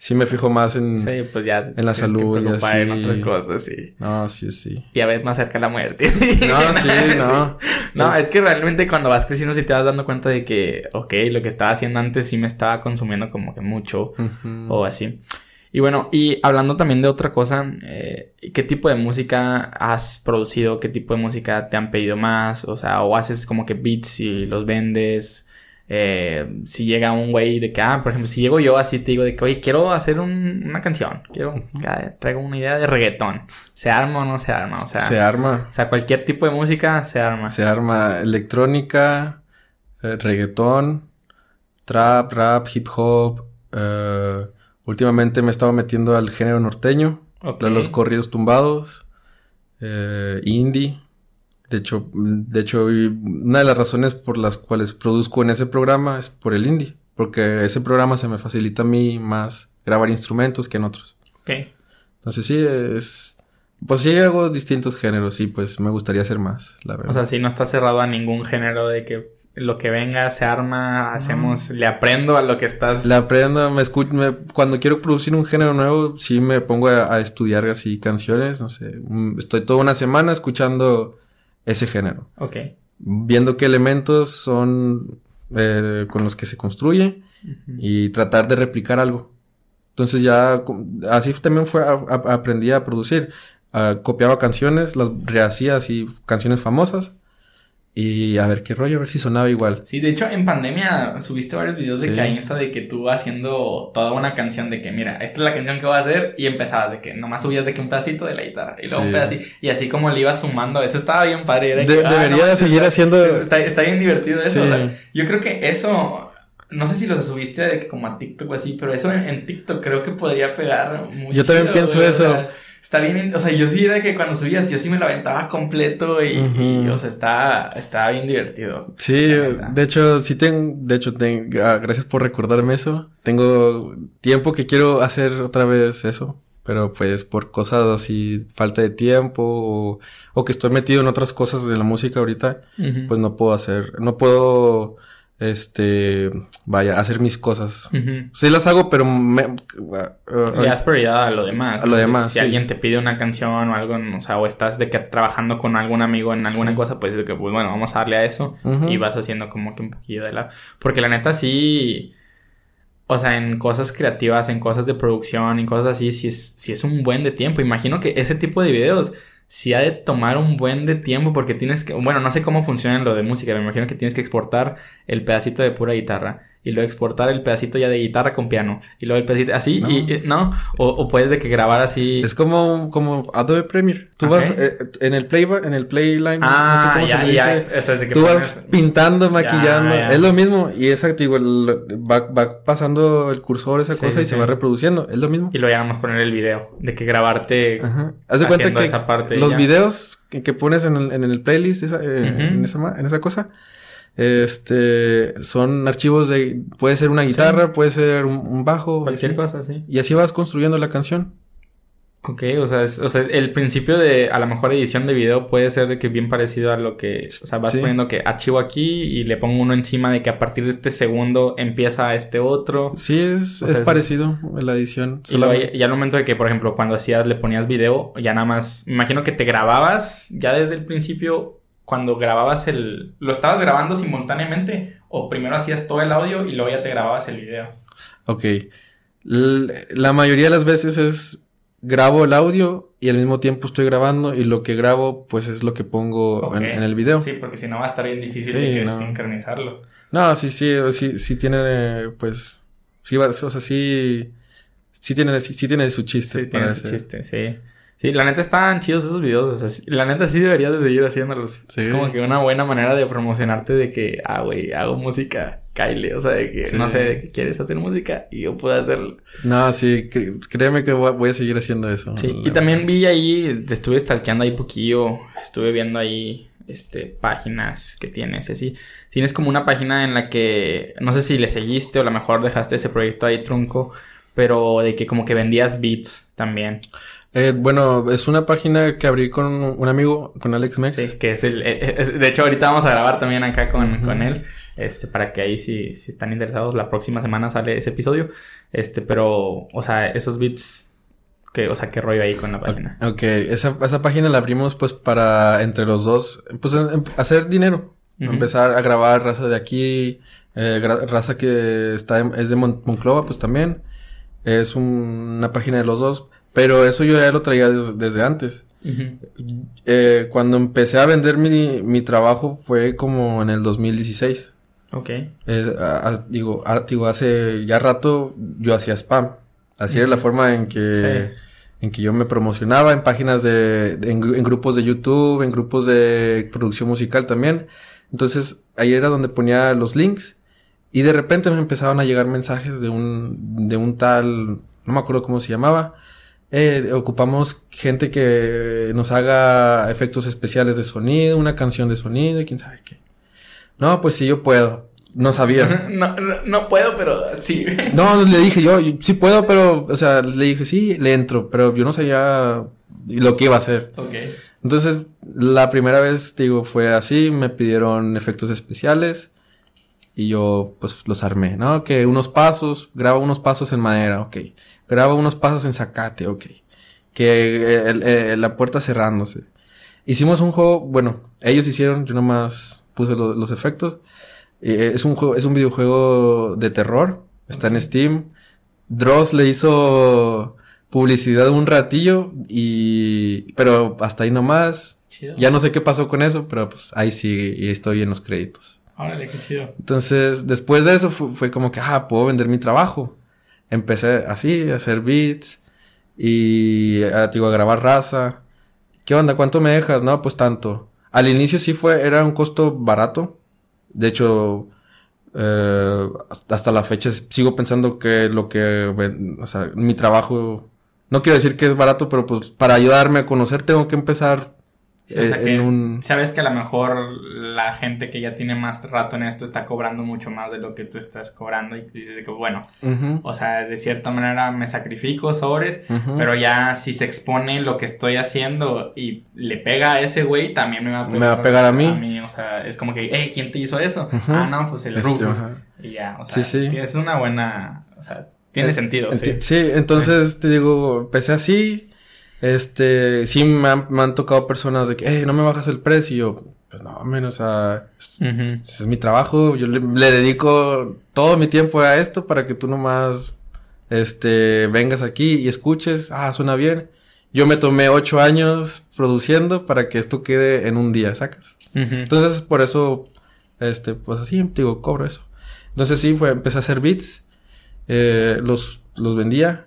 sí me fijo más en, sí, pues ya en la salud y así. en otras cosas, sí. No, sí, sí. Y a veces más cerca la muerte. no, sí, no. No, es... que realmente cuando vas creciendo sí te vas dando cuenta de que, ok, lo que estaba haciendo antes sí me estaba consumiendo como que mucho o así. Y bueno, y hablando también de otra cosa, eh, ¿qué tipo de música has producido? ¿Qué tipo de música te han pedido más? O sea, o haces como que beats y los vendes. Eh, si llega un güey de que, ah, por ejemplo, si llego yo así, te digo de que, oye, quiero hacer una canción, quiero, traigo una idea de reggaetón. ¿Se arma o no se arma? O sea, se arma. O sea, cualquier tipo de música se arma. Se arma electrónica, eh, reggaetón, trap, rap, hip hop. Eh, últimamente me he estado metiendo al género norteño, a los corridos tumbados, indie. De hecho, de hecho, una de las razones por las cuales produzco en ese programa es por el indie. Porque ese programa se me facilita a mí más grabar instrumentos que en otros. Ok. Entonces sí, es... Pues sí hago distintos géneros y pues me gustaría hacer más, la verdad. O sea, si no está cerrado a ningún género de que lo que venga se arma, hacemos, le aprendo a lo que estás. Le aprendo, me escucho, cuando quiero producir un género nuevo, sí me pongo a, a, estudiar así canciones, no sé, estoy toda una semana escuchando ese género. Ok. Viendo qué elementos son eh, con los que se construye y tratar de replicar algo. Entonces ya así también fue, aprendí a producir. copiaba canciones, las rehacía así, canciones famosas y a ver qué rollo, a ver si sonaba igual. Sí, de hecho, en pandemia subiste varios videos de que ahí está de que tú haciendo toda una canción de que, mira, esta es la canción que voy a hacer, y empezabas de que nomás subías de que un pedacito de la guitarra, y luego un pedacito, y así como le ibas sumando, eso estaba bien padre. Ah, debería seguir haciendo. Está, está, bien divertido eso. O sea, yo creo que eso. No sé si los subiste de que como a TikTok o así, pero eso en, TikTok creo que podría pegar mucho. Yo también pienso eso está bien, o sea, yo sí era que cuando subías, yo sí me lo aventaba completo y, o sea, está, está bien divertido. Sí, de hecho, sí tengo, de hecho, tengo, ah, gracias por recordarme eso. Tengo tiempo que quiero hacer otra vez eso, pero pues por cosas así, falta de tiempo o, que estoy metido en otras cosas de la música ahorita, pues no puedo hacer, no puedo este, vaya, hacer mis cosas. Sí las hago, pero me... Uh, das prioridad a lo demás. A lo demás, Si alguien te pide una canción o algo, o sea, o estás de que trabajando con algún amigo en alguna cosa, pues de que, pues bueno, vamos a darle a eso y vas haciendo como que un poquillo de la... Porque la neta sí... O sea, en cosas creativas, en cosas de producción, en cosas así, sí es, sí es un buen de tiempo. Imagino que ese tipo de videos si ha de tomar un buen de tiempo porque tienes que, bueno, no sé cómo funciona lo de música, me imagino que tienes que exportar el pedacito de pura guitarra y luego exportar el pedacito ya de guitarra con piano y luego el pedacito así y no o, puedes de que grabar así. Es como como Adobe Premiere. Tú vas eh, en el play en el playline ah, no sé cómo ya, se dice tú vas pintando maquillando es lo mismo y exacto igual va, va pasando el cursor esa cosa y se va reproduciendo es lo mismo. Y luego ya vamos a poner el video de que grabarte Ajá. haz de cuenta que esa parte los videos que, pones en el, en el playlist esa, eh, en, esa, en esa cosa este, son archivos de, puede ser una guitarra, puede ser un, bajo. Cualquier cosa, sí. Y así vas construyendo la canción. Ok, o sea, o sea, el principio de a la mejor edición de video puede ser de que bien parecido a lo que, o sea, vas poniendo que archivo aquí y le pongo uno encima de que a partir de este segundo empieza este otro. Sí, es, es parecido la edición. Y ya, al momento de que, por ejemplo, cuando hacías, le ponías video, ya nada más, imagino que te grababas ya desde el principio cuando grababas el... ¿Lo estabas grabando simultáneamente? ¿O primero hacías todo el audio y luego ya te grababas el video? Ok. la mayoría de las veces es grabo el audio y al mismo tiempo estoy grabando y lo que grabo pues es lo que pongo en, el video. Sí, porque si no va a estar bien difícil de sincronizarlo. No, sí, sí, sí, sí tiene pues... Sí, o sea, sí... Sí tiene, sí, tiene su chiste. Sí, tiene su chiste, sí. Sí, la neta están chidos esos videos. O sea, la neta sí deberías de seguir haciéndolos. Es como que una buena manera de promocionarte de que, ah, güey, hago música, Kyle. O sea, de que, no sé, de que quieres hacer música y yo puedo hacerlo. No, sí, créeme que voy a seguir haciendo eso. Sí, y también vi ahí, te estuve stalkeando ahí poquillo. Estuve viendo ahí, este, páginas que tienes, así. Tienes como una página en la que, no sé si le seguiste o a lo mejor dejaste ese proyecto ahí trunco, pero de que como que vendías beats también. Eh, bueno, es una página que abrí con un amigo, con Alex Mex. Sí, que es el... Eh, de hecho, ahorita vamos a grabar también acá con, con él. Este, para que ahí si, si están interesados, la próxima semana sale ese episodio. Este, pero, o sea, esos bits... Que, o sea, qué rollo ahí con la página. Ok, esa, esa página la abrimos pues para entre los dos, pues em, hacer dinero. Empezar a grabar raza de aquí, eh, raza que está es de Monclova, pues también. Es una página de los dos. Pero eso yo ya lo traía desde antes. eh, cuando empecé a vender mi, mi, trabajo fue como en el 2016. Ok. Eh, digo, digo, hace ya rato yo hacía spam. Así era la forma en que, en que yo me promocionaba en páginas de, en, grupos de YouTube, en grupos de producción musical también. Entonces, ahí era donde ponía los links. Y de repente me empezaban a llegar mensajes de un, de un tal, no me acuerdo cómo se llamaba. Eh, ocupamos gente que nos haga efectos especiales de sonido, una canción de sonido y quién sabe qué. No, pues sí, yo puedo. No sabía. no, no, puedo, pero sí. no, le dije yo, sí puedo, pero, o sea, le dije, sí, le entro, pero yo no sabía lo que iba a hacer. Ok. Entonces, la primera vez, digo, fue así, me pidieron efectos especiales y yo, pues, los armé, ¿no? Que unos pasos, graba unos pasos en madera, ok. Graba unos pasos en zacate, ok. Que eh, la puerta cerrándose. Hicimos un juego, bueno, ellos hicieron, yo nomás puse los efectos. Eh, es un juego, es un videojuego de terror. Está en Steam. Dross le hizo publicidad un ratillo y pero hasta ahí nomás. Ya no sé qué pasó con eso, pero pues ahí sí y estoy en los créditos. Órale, qué chido. Entonces, después de eso fue, como que, ah, puedo vender mi trabajo. Empecé así, a hacer beats y a, digo, a grabar raza. ¿Qué onda? ¿Cuánto me dejas? No, pues tanto. Al inicio sí fue, era un costo barato. De hecho, eh, hasta la fecha sigo pensando que lo que, o sea, mi trabajo, no quiero decir que es barato, pero pues para ayudarme a conocer tengo que empezar eh, sabes que a lo mejor la gente que ya tiene más rato en esto está cobrando mucho más de lo que tú estás cobrando y dices que bueno, o sea, de cierta manera me sacrifico sobres, pero ya si se expone lo que estoy haciendo y le pega a ese güey, también me va a pegar, me va a, pegar a, mí. O sea, es como que, hey, ¿quién te hizo eso? Ah, no, pues el este, Rufus. Y ya, o sea, sí, es una buena, o sea, tiene sentido, sí. Sí, entonces te digo, empecé así este, sí me han, tocado personas de que, hey, no me bajas el precio. Y yo, pues no, menos a... Es, mi trabajo, yo le, dedico todo mi tiempo a esto para que tú nomás, este, vengas aquí y escuches, ah, suena bien. Yo me tomé ocho años produciendo para que esto quede en un día, ¿sacas? Entonces, por eso, este, pues así, digo, cobro eso. Entonces sí, fue, empecé a hacer beats, eh, los, los vendía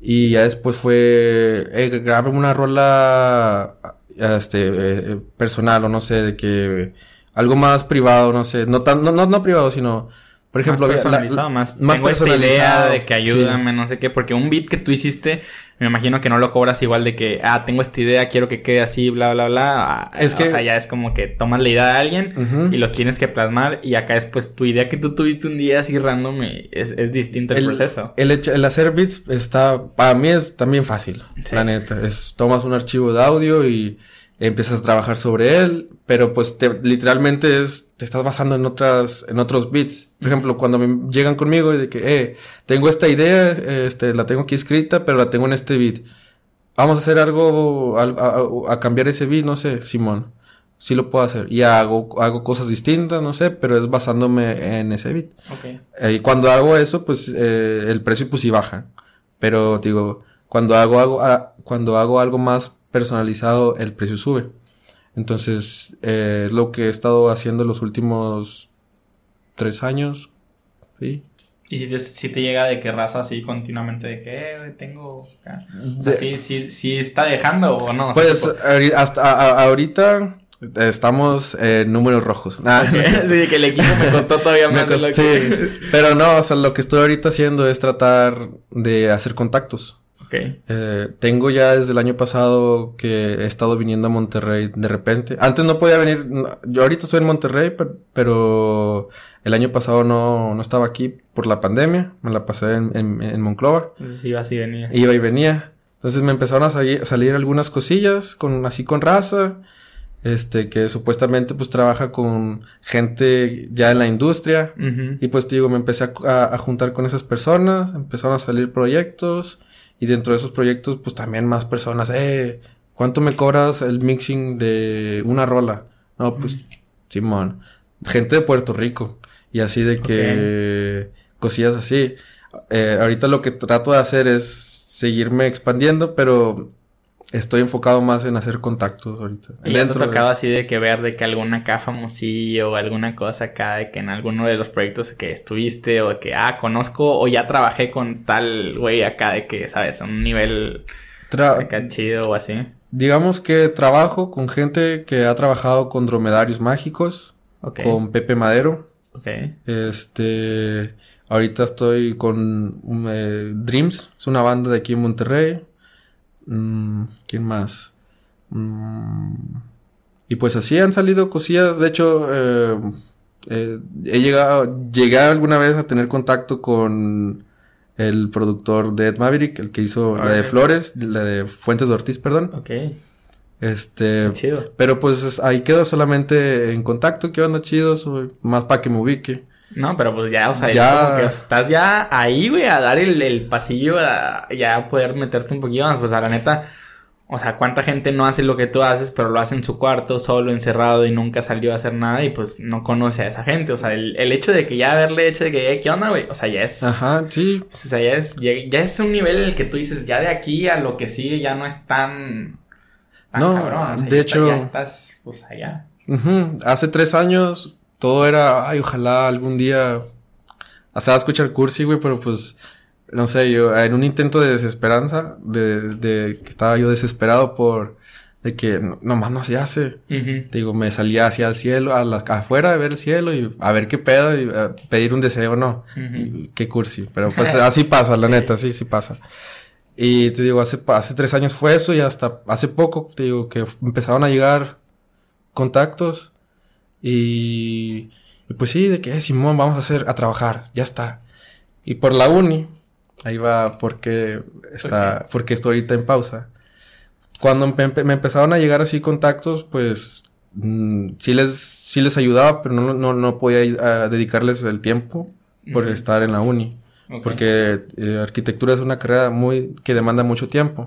y ya después fue, eh, grabé una rola, este, eh, personal o no sé, de que algo más privado, no sé, no tan, no, no, no privado, sino, por ejemplo, más personalizado, más, más tengo esta idea de que ayúdame, no sé qué, porque un beat que tú hiciste me imagino que no lo cobras igual de que, ah, tengo esta idea, quiero que quede así, bla, bla, bla. Ah, es que... O sea, ya es como que tomas la idea de alguien y lo tienes que plasmar y acá después tu idea que tú tuviste un día así random es, es distinto el, proceso. El, el hacer beats está, para mí es también fácil, la neta. Es, tomas un archivo de audio y empiezas a trabajar sobre él, pero pues te, literalmente es, te estás basando en otras, en otros beats. Por ejemplo, cuando me llegan conmigo y de que, eh, tengo esta idea, este, la tengo aquí escrita, pero la tengo en este beat. Vamos a hacer algo, a, a, cambiar ese beat, no sé, Simón. Sí lo puedo hacer. Y hago, hago cosas distintas, no sé, pero es basándome en ese beat. Okay. Eh, y cuando hago eso, pues, eh, el precio pues sí baja. Pero, digo, cuando hago, hago, cuando hago algo más personalizado, el precio sube. Entonces, eh, es lo que he estado haciendo los últimos tres años. ¿sí? Y si te, si te llega de que raza así continuamente de que eh, tengo. si, está dejando o no. Pues hasta ahorita estamos en números rojos. sí, que el equipo me costó todavía más. sí, pero no, o sea, lo que estoy ahorita haciendo es tratar de hacer contactos. Eh, tengo ya desde el año pasado que he estado viniendo a Monterrey de repente. Antes no podía venir, yo ahorita estoy en Monterrey, pero, el año pasado no, no, estaba aquí por la pandemia, me la pasé en, en, Monclova. Entonces iba y venía. Iba y venía. Entonces me empezaron a, salir, algunas cosillas, con, así con raza, este, que supuestamente pues trabaja con gente ya en la industria. Y pues digo, me empecé a, a juntar con esas personas, empezaron a salir proyectos. Y dentro de esos proyectos, pues también más personas, eh, ¿cuánto me cobras el mixing de una rola? No, pues, Simón. Gente de Puerto Rico. Y así de que cosillas así. Eh, ahorita lo que trato de hacer es seguirme expandiendo, pero estoy enfocado más en hacer contactos ahorita. ¿Y ya te ha tocado así de que ver de que alguna acá famosillo o alguna cosa acá de que en alguno de los proyectos que estuviste o de que, ah, conozco o ya trabajé con tal güey acá de que, ¿sabes? Un nivel acá chido o así. Digamos que trabajo con gente que ha trabajado con dromedarios mágicos. Con Pepe Madero. Este... Ahorita estoy con eh, Dreams, es una banda de aquí en Monterrey. Mm, ¿Quién más? Mm, y pues así han salido cosillas. De hecho, eh, eh, he llegado, llegué alguna vez a tener contacto con el productor de Ed Maverick, el que hizo la de Flores, la de Fuentes de Ortiz, perdón. Ok. Este. Chido. Pero pues ahí quedo solamente en contacto. ¿Qué onda chido? Soy más para que me ubique. No, pero pues ya, o sea, ya... Como que estás ya ahí, güey, a dar el, pasillo, a ya poder meterte un poquito más. Pues a la neta, o sea, cuánta gente no hace lo que tú haces, pero lo hace en su cuarto, solo, encerrado y nunca salió a hacer nada y pues no conoce a esa gente. O sea, el, hecho de que ya haberle hecho de que, ¿qué onda, güey? O sea, ya es. Ajá, sí. Pues, o sea, ya es, ya, es un nivel en el que tú dices, ya de aquí a lo que sigue ya no es tan. no, cabrón. de hecho. ya estás, pues allá. Hace tres años todo era, ay, ojalá algún día. O sea, escuchar cursi, güey, pero pues. No sé, yo, en un intento de desesperanza, de, de que estaba yo desesperado por. De que nomás no se hace. Digo, me salía hacia el cielo, a la, afuera a ver el cielo y a ver qué pedo y pedir un deseo, no. Qué cursi. Pero pues así pasa, la neta, sí, sí pasa. Y te digo, hace, hace tres años fue eso y hasta hace poco, te digo, que empezaron a llegar contactos y, pues sí, de que, eh, Simón, vamos a hacer, a trabajar, ya está. Y por la uni, ahí va porque está, porque estoy ahorita en pausa. Cuando me, empezaron a llegar así contactos, pues mm, sí, les, sí les ayudaba, pero no, no, no podía dedicarles el tiempo por estar en la uni. Porque eh, arquitectura es una carrera muy que demanda mucho tiempo.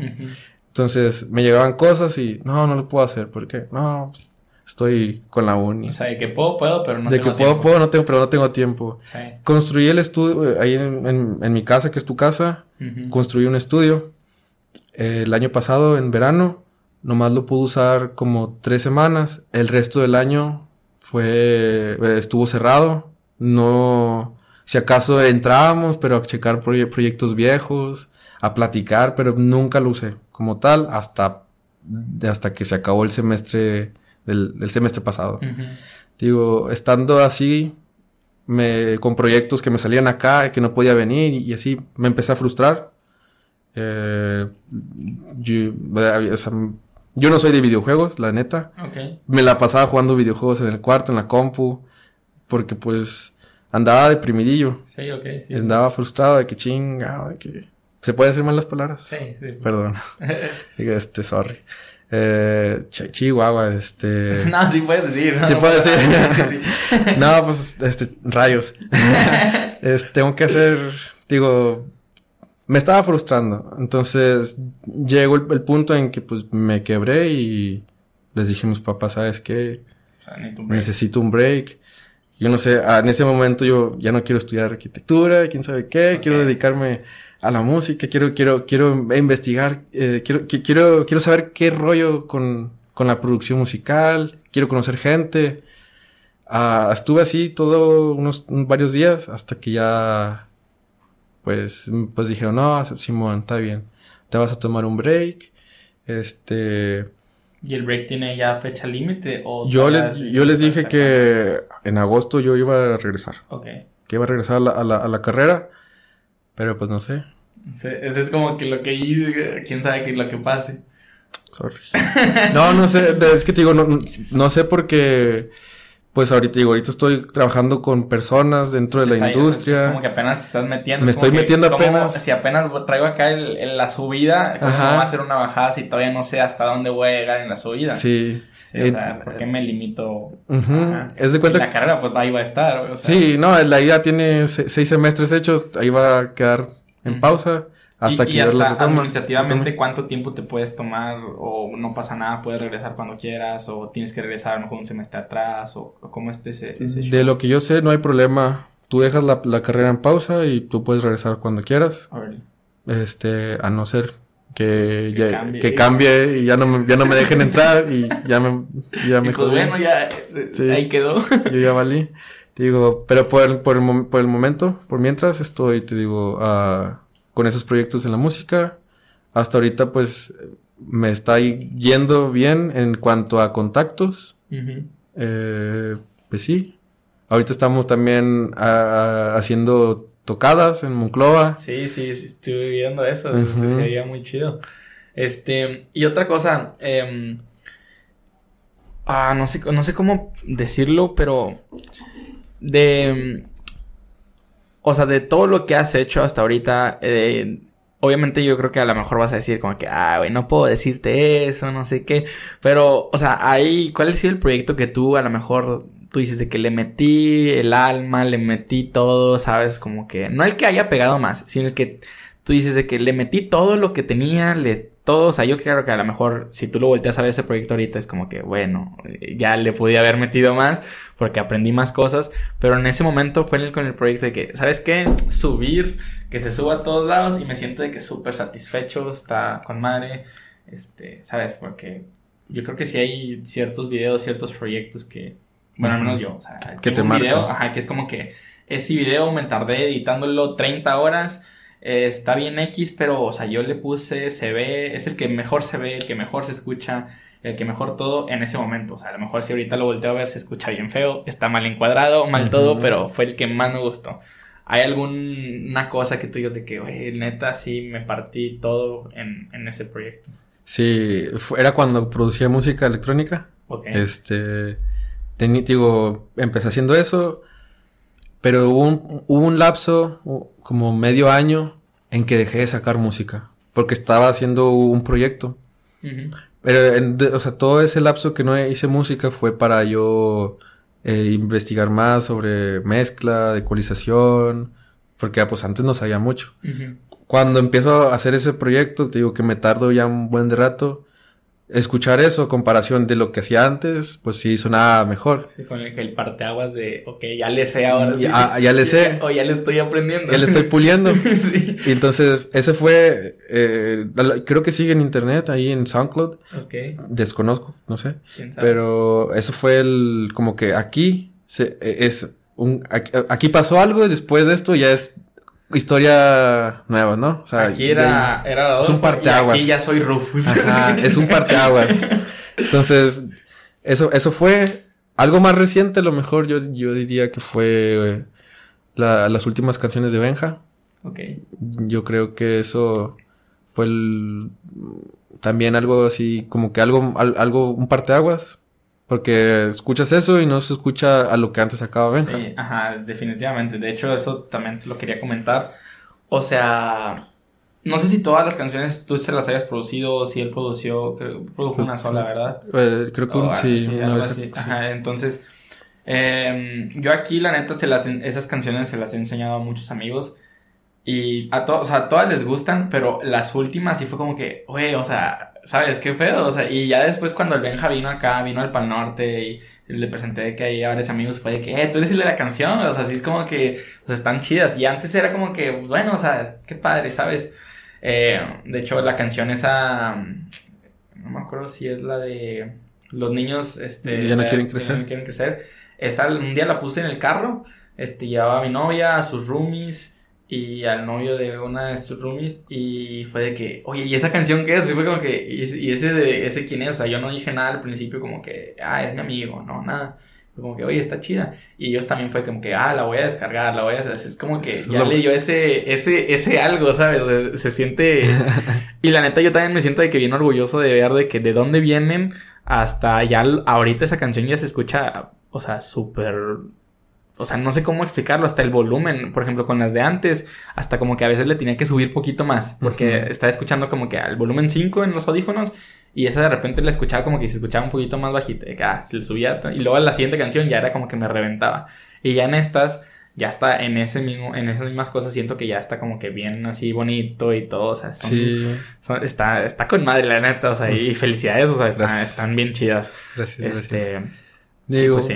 Entonces me llegaban cosas y no, no lo puedo hacer. ¿Por qué? No, estoy con la uni. O sea, de que puedo, puedo, pero no tengo tiempo. De que puedo, puedo, no tengo, pero no tengo tiempo. Construí el estudio, eh, ahí en, en, mi casa, que es tu casa, construí un estudio. Eh, el año pasado, en verano, nomás lo pude usar como tres semanas. El resto del año fue, eh, estuvo cerrado. No, si acaso entrábamos, pero a checar proyectos viejos, a platicar, pero nunca lo usé como tal hasta, hasta que se acabó el semestre del, semestre pasado. Digo, estando así, me, con proyectos que me salían acá y que no podía venir y así, me empecé a frustrar. Eh, yo, no soy de videojuegos, la neta. Me la pasaba jugando videojuegos en el cuarto, en la compu, porque pues andaba deprimidillo. Sí, ok, sí. Andaba frustrado de que chinga, de que... ¿Se puede decir mal las palabras? Sí, sí. Perdón. este, sorry. Eh, Chihuahua, este. No, sí puedes decir. ¿no? Sí puedes decir. no, pues, este, rayos. tengo que hacer, digo, me estaba frustrando. Entonces, llegó el, punto en que, pues, me quebré y les dije a mis papás, ¿sabes qué? necesito un break. Yo no sé, en ese momento yo ya no quiero estudiar arquitectura, quién sabe qué, quiero dedicarme a la música, quiero, quiero, quiero investigar, eh, quiero, quiero, quiero saber qué rollo con, con la producción musical, quiero conocer gente. Ah, estuve así todos unos varios días hasta que ya pues, pues dijeron, no, Simón, está bien, te vas a tomar un break. Este. ¿Y el break tiene ya fecha límite? o Yo les, yo les dije que en agosto yo iba a regresar. Ok. Que iba a regresar a la, a la, a la carrera. Pero pues no sé. Ese es como que lo que quién sabe qué es lo que pase. Sorry. No, no sé, es que te digo, no, no sé porque pues ahorita digo, ahorita estoy trabajando con personas dentro de la industria. Es como que apenas te estás metiendo. Me estoy metiendo apenas. Si apenas traigo acá el, la subida, ¿cómo va a hacer una bajada si todavía no sé hasta dónde voy a llegar en la subida? Sí. O sea, ¿por qué me limito? Es de cuenta. la carrera, pues ahí va a estar. sí, no, la idea tiene seis semestres hechos, ahí va a quedar en pausa. Hasta que y hasta administrativamente cuánto tiempo te puedes tomar o no pasa nada, puedes regresar cuando quieras o tienes que regresar a lo mejor un semestre atrás o, cómo esté ese, De lo que yo sé no hay problema. Tú dejas la, carrera en pausa y tú puedes regresar cuando quieras. Este, a no ser que, que, cambie, que cambie y ya no, me, ya no me dejen entrar y ya me, ya me pues bueno, ya ahí quedó. Yo ya valí. Te digo, pero por el, por el, por el momento, por mientras estoy, te digo, uh, con esos proyectos en la música. Hasta ahorita pues me está yendo bien en cuanto a contactos. eh, pues sí. Ahorita estamos también haciendo tocadas en Monclova. Sí, sí, sí estuve viendo eso. Se veía muy chido. Este, y otra cosa, eh, ah, no sé, no sé cómo decirlo, pero de, o sea, de todo lo que has hecho hasta ahorita, eh, obviamente yo creo que a lo mejor vas a decir como que, ah, güey, no puedo decirte eso, no sé qué, pero, o sea, ahí, ¿cuál ha sido el proyecto que tú a lo mejor tú dices de que le metí el alma, le metí todo, sabes, como que, no el que haya pegado más, sino el que tú dices de que le metí todo lo que tenía, le todo, o sea, yo creo que a lo mejor si tú lo volteas a ver ese proyecto ahorita es como que, bueno, ya le podía haber metido más porque aprendí más cosas, pero en ese momento fue el, con el proyecto de que, ¿sabes qué? Subir, que se suba a todos lados y me siento de que súper satisfecho, está con madre, este, ¿sabes? Porque yo creo que si hay ciertos videos, ciertos proyectos que, bueno, al menos yo, o sea, que te un video, ajá, que es como que ese video me tardé editándolo 30 horas, eh, está bien X, pero, o sea, yo le puse, se ve, es el que mejor se ve, el que mejor se escucha, el que mejor todo en ese momento. O sea, a lo mejor si ahorita lo volteo a ver se escucha bien feo, está mal encuadrado, mal todo, pero fue el que más me gustó. ¿Hay alguna cosa que tú digas de que, oye, neta, sí me partí todo en, en ese proyecto? Sí, era cuando producía música electrónica. Ok. Este, digo, empecé haciendo eso pero hubo un, hubo un lapso, como medio año, en que dejé de sacar música. Porque estaba haciendo un proyecto. Pero, o sea, todo ese lapso que no hice música fue para yo eh, investigar más sobre mezcla, ecualización. Porque, ah, pues, antes no sabía mucho. Cuando empiezo a hacer ese proyecto, te digo que me tardo ya un buen rato escuchar eso, comparación de lo que hacía antes, pues sí sonaba mejor. Sí, con el, el parteaguas de, ok, ya le sé ahora. Sí, ya, ya le sé. o ya le estoy aprendiendo. Ya le estoy puliendo. sí. Y entonces, ese fue, eh, creo que sigue en internet, ahí en SoundCloud. Ok. Desconozco, no sé. ¿Quién sabe? Pero eso fue el, como que aquí se, es un, aquí, aquí pasó algo y después de esto ya es historia nueva, ¿no? O sea, aquí era, era es un parteaguas. aquí ya soy Rufus. Ajá, es un parteaguas. Entonces, eso, eso fue algo más reciente, a lo mejor yo, yo diría que fue la, las últimas canciones de Benja. Ok. Yo creo que eso fue el, también algo así, como que algo, algo, un parteaguas. Porque escuchas eso y no se escucha a lo que antes acaba Benja. Sí, ajá, definitivamente. De hecho, eso también lo quería comentar. O sea, no sé si todas las canciones tú se las hayas producido o si él produció, creo, produjo una sola, ¿verdad? Eh, creo que sí, una vez Ajá, entonces, eh, yo aquí la neta se las, esas canciones se las he enseñado a muchos amigos y a todos, o sea, a todas les gustan, pero las últimas sí fue como que, oye, o sea, ¿sabes qué pedo? O sea, y ya después cuando el Benja vino acá, vino al Pal Norte y le presenté que hay varios amigos, fue de que, eh, tú eres el de la canción, o sea, así es como que, o sea, están chidas. Y antes era como que, bueno, o sea, qué padre, ¿sabes? Eh, de hecho, la canción esa, no me acuerdo si es la de los niños, este... Ya no quieren crecer. Ya no quieren crecer. Esa un día la puse en el carro, este, llevaba a mi novia, a sus roomies, y al novio de una de sus roomies y fue de que, oye, ¿y esa canción qué es? Y fue como que, ¿y ese, de ese quién es? O sea, yo no dije nada al principio como que, ah, es mi amigo, no, nada. Fue como que, oye, está chida. Y ellos también fue como que, ah, la voy a descargar, la voy a hacer. Es como que ya le dio ese, ese, ese algo, ¿sabes? O sea, se siente... y la neta yo también me siento de que bien orgulloso de ver de que de dónde vienen hasta ya ahorita esa canción ya se escucha, o sea, súper o sea, no sé cómo explicarlo, hasta el volumen, por ejemplo, con las de antes, hasta como que a veces le tenía que subir poquito más, porque estaba escuchando como que al volumen 5 en los audífonos y esa de repente la escuchaba como que se escuchaba un poquito más bajito, de que, ah, se le subía, y luego la siguiente canción ya era como que me reventaba. Y ya en estas, ya está en ese mismo, en esas mismas cosas siento que ya está como que bien así bonito y todo, o sea, sí. está, está con madre la neta, o sea, y felicidades, o sea, están bien chidas. Gracias, este, Digo, pues sí.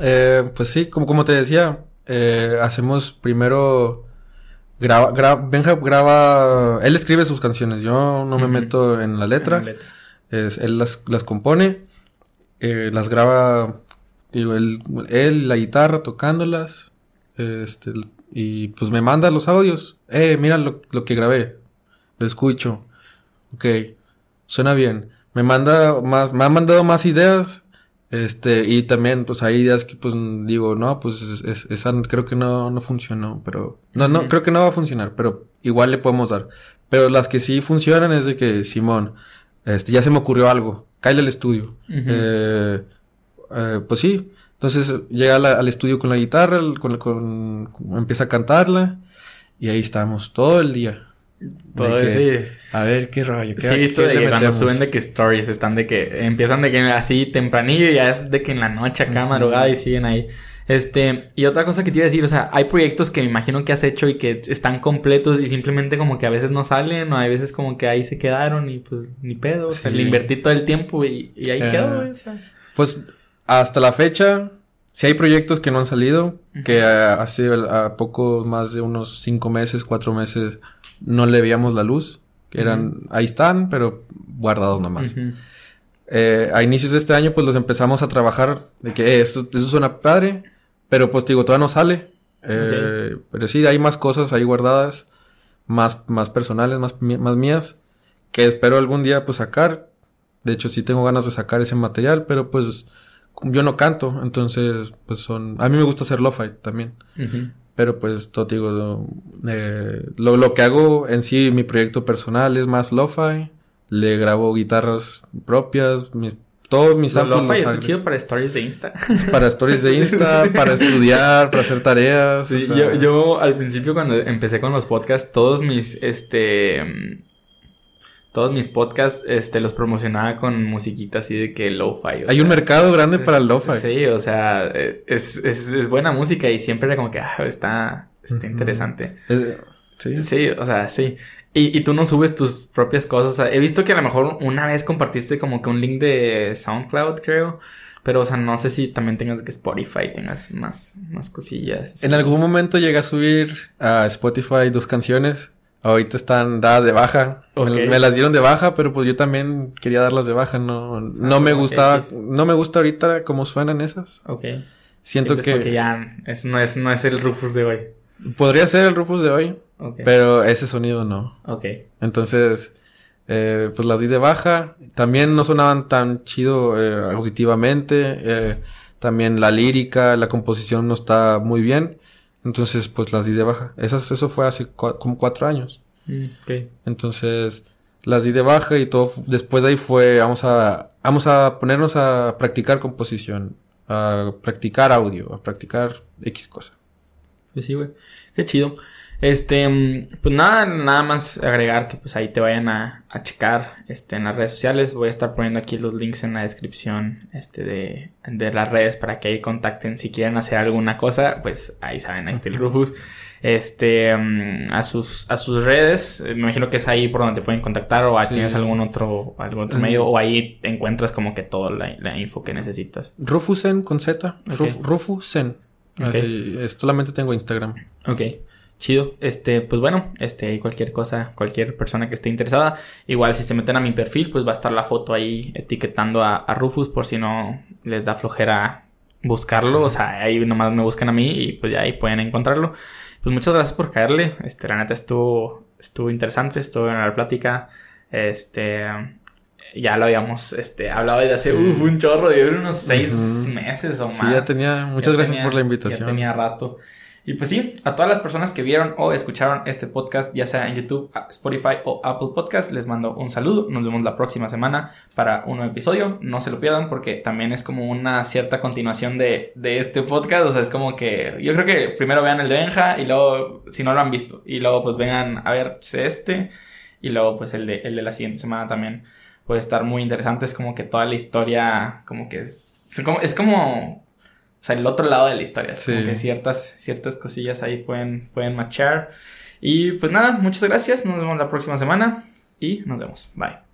Eh, pues sí, como, como te decía, eh, hacemos primero graba, graba, Benja graba, él escribe sus canciones, yo no me meto en la letra, Es, él las, las compone, eh, las graba, digo, él, él, la guitarra tocándolas, este, y pues me manda los audios, eh, mira lo, lo que grabé, lo escucho, ok, suena bien, me manda más, me ha mandado más ideas, este, y también, pues hay ideas que, pues, digo, no, pues esa creo que no, no funcionó, pero, no, no, creo que no va a funcionar, pero igual le podemos dar. Pero las que sí funcionan es de que, Simón, este, ya se me ocurrió algo, cae al estudio. eh, eh, pues sí, entonces llega al estudio con la guitarra, con, con, empieza a cantarla, y ahí estamos todo el día. Todo sí. A ver qué rollo. sí, he visto de que cuando suben de que stories están de que empiezan de que así tempranillo y ya es de que en la noche acá madrugada y siguen ahí. Este, y otra cosa que te iba a decir, o sea, hay proyectos que me imagino que has hecho y que están completos y simplemente como que a veces no salen o a veces como que ahí se quedaron y pues ni pedo, o sea, le invertí todo el tiempo y, ahí quedó, o sea. Pues hasta la fecha, si hay proyectos que no han salido, que hace a poco más de unos cinco meses, cuatro meses no le veíamos la luz. Eran, ahí están, pero guardados nomás. eh, a inicios de este año, pues los empezamos a trabajar de que eh, esto, eso suena padre, pero pues digo, todavía no sale. Eh, Pero sí, hay más cosas ahí guardadas, más, más personales, más, más mías, que espero algún día pues sacar. De hecho, sí tengo ganas de sacar ese material, pero pues yo no canto, entonces pues son... A mí me gusta hacer lo-fi también. Pero pues, todo digo, eh, lo, lo que hago en sí, mi proyecto personal es más lo-fi. Le grabo guitarras propias, mis, todos mis samples. Lo-fi chido para stories de Insta. Para stories de Insta, para estudiar, para hacer tareas. Sí, yo, yo al principio cuando empecé con los podcasts, todos mis, este todos mis podcasts este, los promocionaba con musiquita así de que lo-fi. Hay un mercado grande para el lo-fi. Sí, o sea, es, es, es, buena música y siempre era como que ah, está, está interesante. sí. Sí, o sea, sí. Y, y, tú no subes tus propias cosas. he visto que a lo mejor una vez compartiste como que un link de SoundCloud, creo. Pero, o sea, no sé si también tengas que Spotify, tengas más, más cosillas. En algún momento llegué a subir a Spotify dos canciones. Ahorita están dadas de baja. Me, las dieron de baja, pero pues yo también quería darlas de baja. No, no me gustaba, no me gusta ahorita cómo suenan esas. Ok. Siento que. Porque ya es, no, es, no es el Rufus de hoy. Podría ser el Rufus de hoy. Pero ese sonido no. Ok. Entonces, eh, pues las di de baja. También no sonaban tan chido eh, auditivamente. Eh, también la lírica, la composición no está muy bien. Entonces, pues las di de baja. Esas, eso fue hace como cuatro años. Mm, Entonces, las di de baja y todo. Después de ahí fue, vamos a, vamos a ponernos a practicar composición, a practicar audio, a practicar X cosa. Pues sí, güey. Qué chido. Este, mm, pues nada, nada más agregar que pues ahí te vayan a, a, checar este, en las redes sociales. Voy a estar poniendo aquí los links en la descripción este, de, de las redes para que ahí contacten si quieren hacer alguna cosa. Pues ahí saben, ahí está el Rufus. Este, mm, a sus, a sus redes, me imagino que es ahí por donde te pueden contactar o ahí tienes algún otro, algún otro medio o ahí te encuentras como que toda la, info que necesitas. Rufusen con Z. Rufusen. solamente tengo Instagram. Ok. Chido. Este, pues bueno, este, cualquier cosa, cualquier persona que esté interesada, igual si se meten a mi perfil, pues va a estar la foto ahí etiquetando a, Rufus por si no les da flojera buscarlo. O sea, ahí nomás me buscan a mí y pues ya ahí pueden encontrarlo. Pues muchas gracias por caerle. Este, la neta estuvo, estuvo interesante, estuvo en la plática. Este, ya lo habíamos este, hablado desde hace un chorro, de unos seis meses o más. Sí, ya tenía, muchas gracias por la invitación. Ya tenía rato. Y pues sí, a todas las personas que vieron o escucharon este podcast, ya sea en YouTube, Spotify o Apple Podcast, les mando un saludo. Nos vemos la próxima semana para un nuevo episodio. No se lo pierdan porque también es como una cierta continuación de, este podcast. O sea, es como que yo creo que primero vean el de Benja y luego, si no lo han visto, y luego pues vengan a ver este y luego pues el de, el de la siguiente semana también puede estar muy interesante. Es como que toda la historia, como que es como, sea, el otro lado de la historia. Como que ciertas, ciertas cosillas ahí pueden, pueden matchar. Y pues nada, muchas gracias. Nos vemos la próxima semana y nos vemos. Bye.